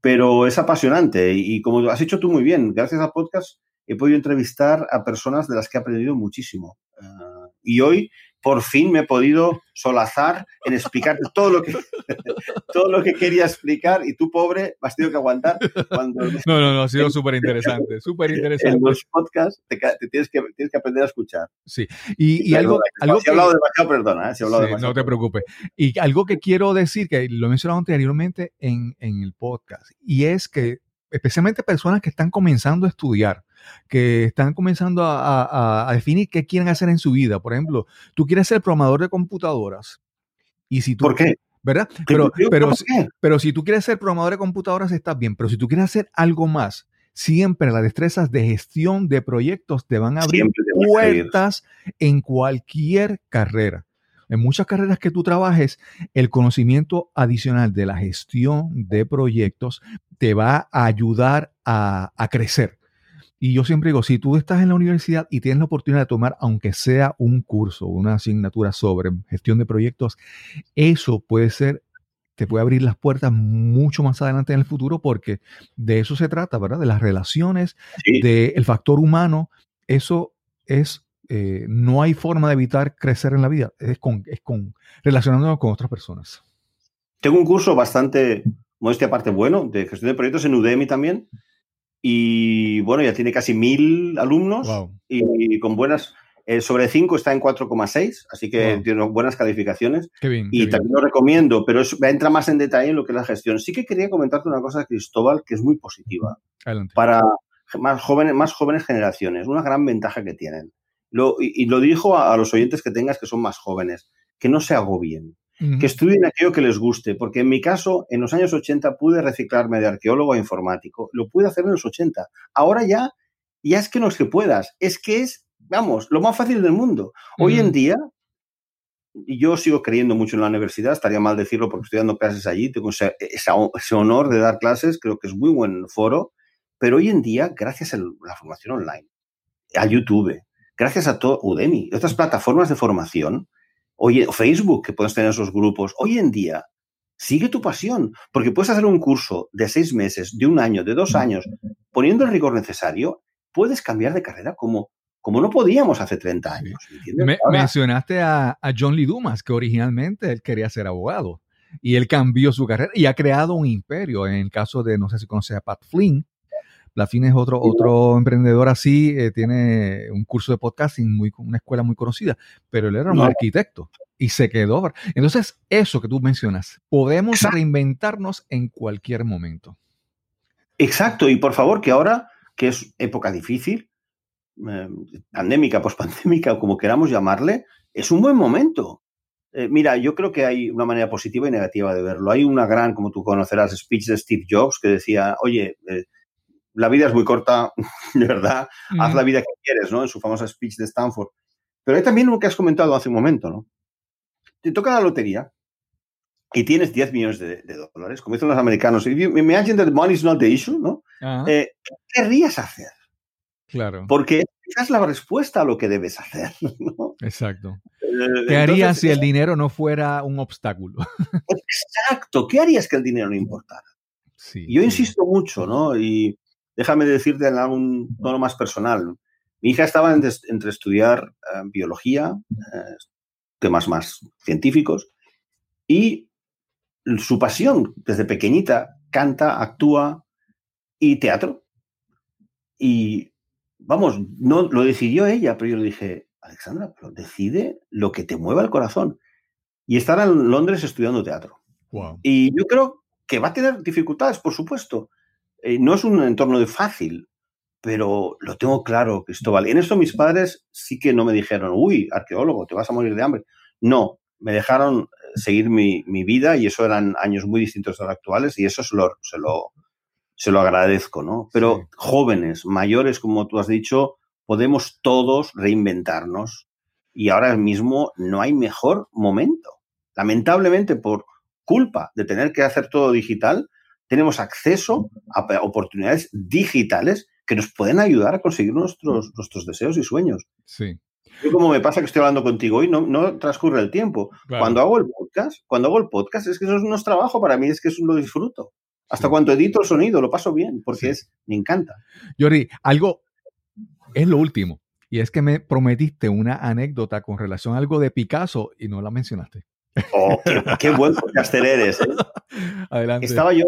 pero es apasionante y, como has hecho tú muy bien, gracias al podcast he podido entrevistar a personas de las que he aprendido muchísimo. Ah, y hoy por fin me he podido solazar en explicarte todo lo que, [LAUGHS] todo lo que quería explicar y tú, pobre, has tenido que aguantar. Cuando, [LAUGHS] no, no, no, ha sido súper interesante, súper [LAUGHS] interesante. En los podcasts te, tienes, que, tienes que aprender a escuchar. Sí, y, y algo... algo si he hablado demasiado, perdona. ¿eh? Si he hablado No te preocupes. Y algo que quiero decir, que lo he mencionado anteriormente en, en el podcast, y es que especialmente personas que están comenzando a estudiar, que están comenzando a, definir qué quieren hacer en su vida. Por ejemplo, tú quieres ser programador de computadoras. Y si tú, ¿Por qué? ¿Verdad? Pero, pero, pero si tú quieres ser programador de computadoras, estás bien. Pero si tú quieres hacer algo más, siempre las destrezas de gestión de proyectos te van a abrir puertas en cualquier carrera. En muchas carreras que tú trabajes, el conocimiento adicional de la gestión de proyectos te va a ayudar a, a crecer. Y yo siempre digo, si tú estás en la universidad y tienes la oportunidad de tomar, aunque sea un curso, una asignatura sobre gestión de proyectos, eso puede ser, te puede abrir las puertas mucho más adelante en el futuro porque de eso se trata, ¿verdad? De las relaciones, del factor humano. Eso es, eh, no hay forma de evitar crecer en la vida, es con, es con relacionándonos con otras personas. Tengo un curso bastante, modestia aparte, bueno, de gestión de proyectos en Udemy también, y bueno, ya tiene casi mil alumnos y, con buenas, eh, sobre 5 está en 4,6, así que tiene buenas calificaciones. y también lo recomiendo, pero entra más en detalle en lo que es la gestión. Sí que quería comentarte una cosa, Cristóbal, que es muy positiva para más jóvenes, más jóvenes generaciones, una gran ventaja que tienen. Lo, y, lo dijo a, a los oyentes que tengas que son más jóvenes, que no se agobien que estudien aquello que les guste, porque en mi caso, en los años 80 pude reciclarme de arqueólogo a informático, lo pude hacer en los 80. Ahora ya, ya es que no es que puedas, es que es, vamos, lo más fácil del mundo. Hoy en día, y yo sigo creyendo mucho en la universidad, estaría mal decirlo porque estoy dando clases allí, tengo ese, ese honor de dar clases, creo que es muy buen foro, pero hoy en día, gracias a la formación online, a YouTube, gracias a todo Udemy, otras plataformas de formación, Facebook, que puedes tener esos grupos. Hoy en día, sigue tu pasión, porque puedes hacer un curso de seis meses, de un año, de dos años, poniendo el rigor necesario, puedes cambiar de carrera como, como no podíamos hace 30 años. mencionaste a, John Lee Dumas, que originalmente él quería ser abogado y él cambió su carrera y ha creado un imperio. En el caso de, no sé si conoces a Pat Flynn, Lafin es otro, otro emprendedor así, eh, tiene un curso de podcasting, muy, una escuela muy conocida, pero él era un arquitecto y se quedó. Entonces, eso que tú mencionas, podemos reinventarnos en cualquier momento. Exacto, y por favor, que ahora, que es época difícil, eh, pandémica, pospandémica, o como queramos llamarle, es un buen momento. Eh, mira, yo creo que hay una manera positiva y negativa de verlo. Hay una gran, como tú conocerás, speech de Steve Jobs que decía, oye, la vida es muy corta, [LAUGHS] de verdad, haz la vida que quieres, ¿no? En su famosa speech de Stanford. Pero hay también lo que has comentado hace un momento, ¿no? Te toca la lotería y tienes 10 millones de, dólares, como dicen los americanos. Imagine that money is not the issue, ¿no? Eh, ¿Qué querrías hacer? Claro. Porque esa es la respuesta a lo que debes hacer, [LAUGHS] ¿no? Exacto. Eh, ¿Qué harías si el dinero no fuera un obstáculo? [LAUGHS] Exacto. ¿Qué harías que el dinero no importara? Sí, yo insisto mucho, ¿no? Y déjame decirte en un tono más personal. Mi hija estaba entre, estudiar eh, biología, eh, temas más científicos, y su pasión desde pequeñita, canta, actúa y teatro. Y vamos, no lo decidió ella, pero yo le dije, Alexandra, pero decide lo que te mueva el corazón. Y estar en Londres estudiando teatro. Y yo creo que va a tener dificultades, por supuesto, eh, no es un entorno de fácil, pero lo tengo claro, Cristóbal. En esto mis padres sí que no me dijeron, uy, arqueólogo, te vas a morir de hambre. No, me dejaron eh, seguir mi, vida y eso eran años muy distintos de los actuales y eso se lo, se lo, se lo agradezco, ¿no? Pero jóvenes, mayores, como tú has dicho, podemos todos reinventarnos y ahora mismo no hay mejor momento. Lamentablemente, por culpa de tener que hacer todo digital, tenemos acceso a oportunidades digitales que nos pueden ayudar a conseguir nuestros, nuestros deseos y sueños. Sí. Yo como me pasa que estoy hablando contigo hoy, no, no transcurre el tiempo. Cuando hago el podcast, cuando hago el podcast, es que eso no es trabajo para mí, es que eso lo disfruto. Hasta cuando edito el sonido, lo paso bien, porque es, me encanta. Jordi, algo es lo último. Y es que me prometiste una anécdota con relación a algo de Picasso y no la mencionaste. Oh, qué, buen podcaster eres. ¿eh? [LAUGHS] Adelante. Estaba yo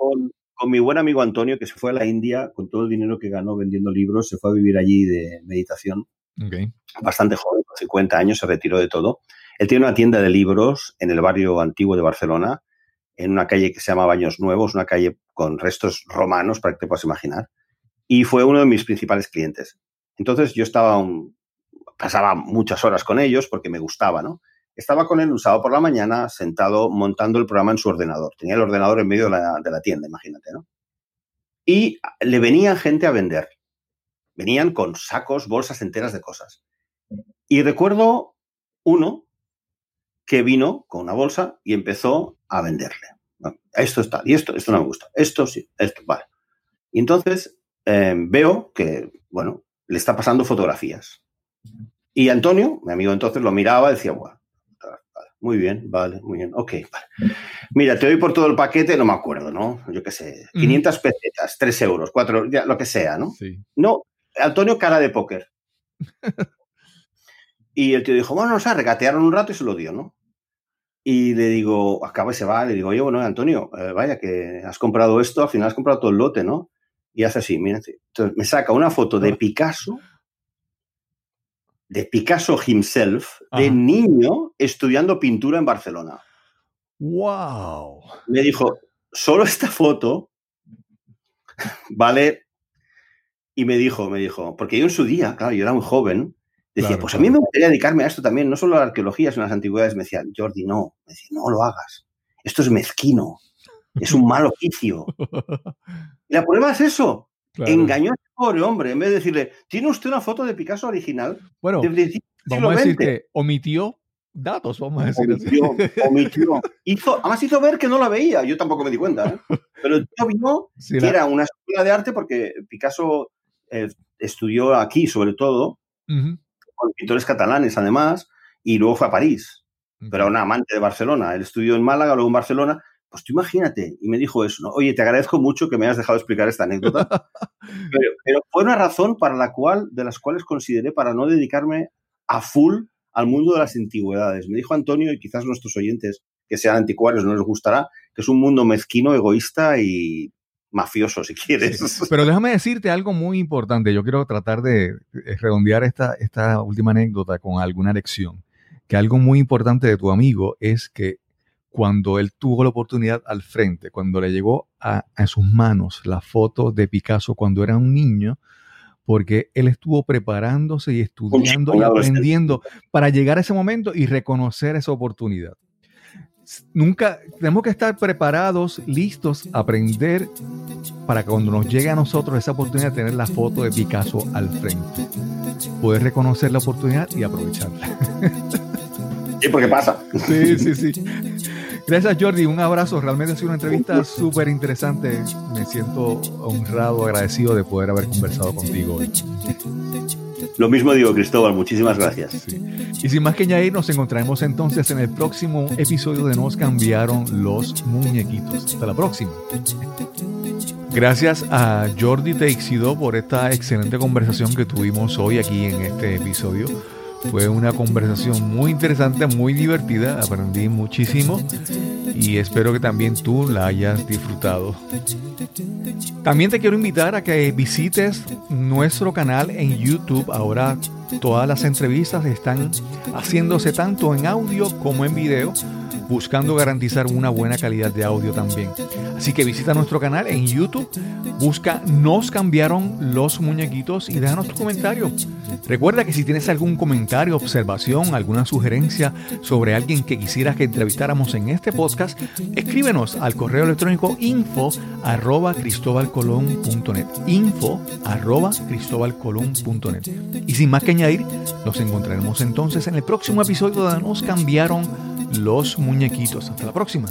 con, con, mi buen amigo Antonio, que se fue a la India con todo el dinero que ganó vendiendo libros, se fue a vivir allí de meditación. Bastante joven, con 50 años, se retiró de todo. Él tiene una tienda de libros en el barrio antiguo de Barcelona, en una calle que se llama Baños Nuevos, una calle con restos romanos, para que te puedas imaginar. Y fue uno de mis principales clientes. Entonces yo estaba pasaba muchas horas con ellos porque me gustaba, ¿no? Estaba con él un sábado por la mañana sentado montando el programa en su ordenador. Tenía el ordenador en medio de la, tienda, imagínate, ¿no? Y le venía gente a vender. Venían con sacos, bolsas enteras de cosas. Y recuerdo uno que vino con una bolsa y empezó a venderle. esto está, y esto, esto no me gusta, esto sí, esto, vale. Y entonces eh, veo que, bueno, le está pasando fotografías. Y Antonio, mi amigo entonces, lo miraba y decía, bueno, muy bien, vale, muy bien, ok, vale. Mira, te doy por todo el paquete, no me acuerdo, ¿no? Yo qué sé, 500 pesetas, 3 euros, 4, ya, lo que sea, ¿no? Sí. No, Antonio cara de póker. [LAUGHS] y el tío dijo, bueno, o sea, regatearon un rato y se lo dio, ¿no? Y le digo, acaba y se va, le digo, oye, bueno, Antonio, eh, vaya, que has comprado esto, al final has comprado todo el lote, ¿no? Y hace así, mira, entonces me saca una foto de Picasso, de Picasso himself, de niño estudiando pintura en Barcelona. ¡Wow! Me dijo, solo esta foto vale. Y me dijo, me dijo, porque yo en su día, claro, yo era muy joven, decía, pues a mí me gustaría dedicarme a esto también, no solo a la arqueología, sino a las antigüedades. Me decía, Jordi, no, me decía, no lo hagas. Esto es mezquino, es un [LAUGHS] mal oficio. [LAUGHS] Y la prueba es eso. Engañó a ese pobre hombre. En vez de decirle, ¿tiene usted una foto de Picasso original? Bueno, vamos a decir que omitió datos, vamos a decir omitió, [LAUGHS] Omitió. Hizo, además hizo ver que no la veía. Yo tampoco me di cuenta. ¿eh? Pero yo vio que era una escuela de arte porque Picasso eh, estudió aquí, sobre todo, con pintores catalanes, además, y luego fue a París. Pero era un amante de Barcelona. Él estudió en Málaga, luego en Barcelona, pues tú imagínate, y me dijo eso, ¿no? Oye, te agradezco mucho que me hayas dejado explicar esta anécdota, [LAUGHS] pero, fue una razón para la cual, de las cuales consideré para no dedicarme a full al mundo de las antigüedades. Me dijo Antonio, y quizás nuestros oyentes que sean anticuarios no les gustará, que es un mundo mezquino, egoísta y mafioso, si quieres. pero déjame decirte algo muy importante. Yo quiero tratar de redondear esta, esta última anécdota con alguna lección. Que algo muy importante de tu amigo es que cuando él tuvo la oportunidad al frente, cuando le llegó a, sus manos la foto de Picasso cuando era un niño, porque él estuvo preparándose y estudiando y aprendiendo para llegar a ese momento y reconocer esa oportunidad. Nunca tenemos que estar preparados, listos aprender para que cuando nos llegue a nosotros esa oportunidad de tener la foto de Picasso al frente, poder reconocer la oportunidad y aprovecharla. [LAUGHS] Sí, porque pasa. Sí, sí, sí. Gracias, Jordi. Un abrazo. Realmente ha sido una entrevista súper interesante. Me siento honrado, agradecido de poder haber conversado contigo hoy. Lo mismo digo, Cristóbal. Muchísimas gracias. Y sin más que añadir, nos encontraremos entonces en el próximo episodio de Nos cambiaron los muñequitos. Hasta la próxima. Gracias a Jordi Teixido por esta excelente conversación que tuvimos hoy aquí en este episodio. Fue una conversación muy interesante, muy divertida, aprendí muchísimo y espero que también tú la hayas disfrutado. También te quiero invitar a que visites nuestro canal en YouTube. Ahora todas las entrevistas están haciéndose tanto en audio como en video buscando garantizar una buena calidad de audio también. Así que visita nuestro canal en YouTube, busca Nos cambiaron los muñequitos y déjanos tu comentario. Recuerda que si tienes algún comentario, observación, alguna sugerencia sobre alguien que quisieras que entrevistáramos en este podcast, escríbenos al correo electrónico info arroba cristobalcolón.net info arroba cristobalcolón.net y sin más que añadir, nos encontraremos entonces en el próximo episodio donde nos cambiaron los muñequitos. Hasta la próxima.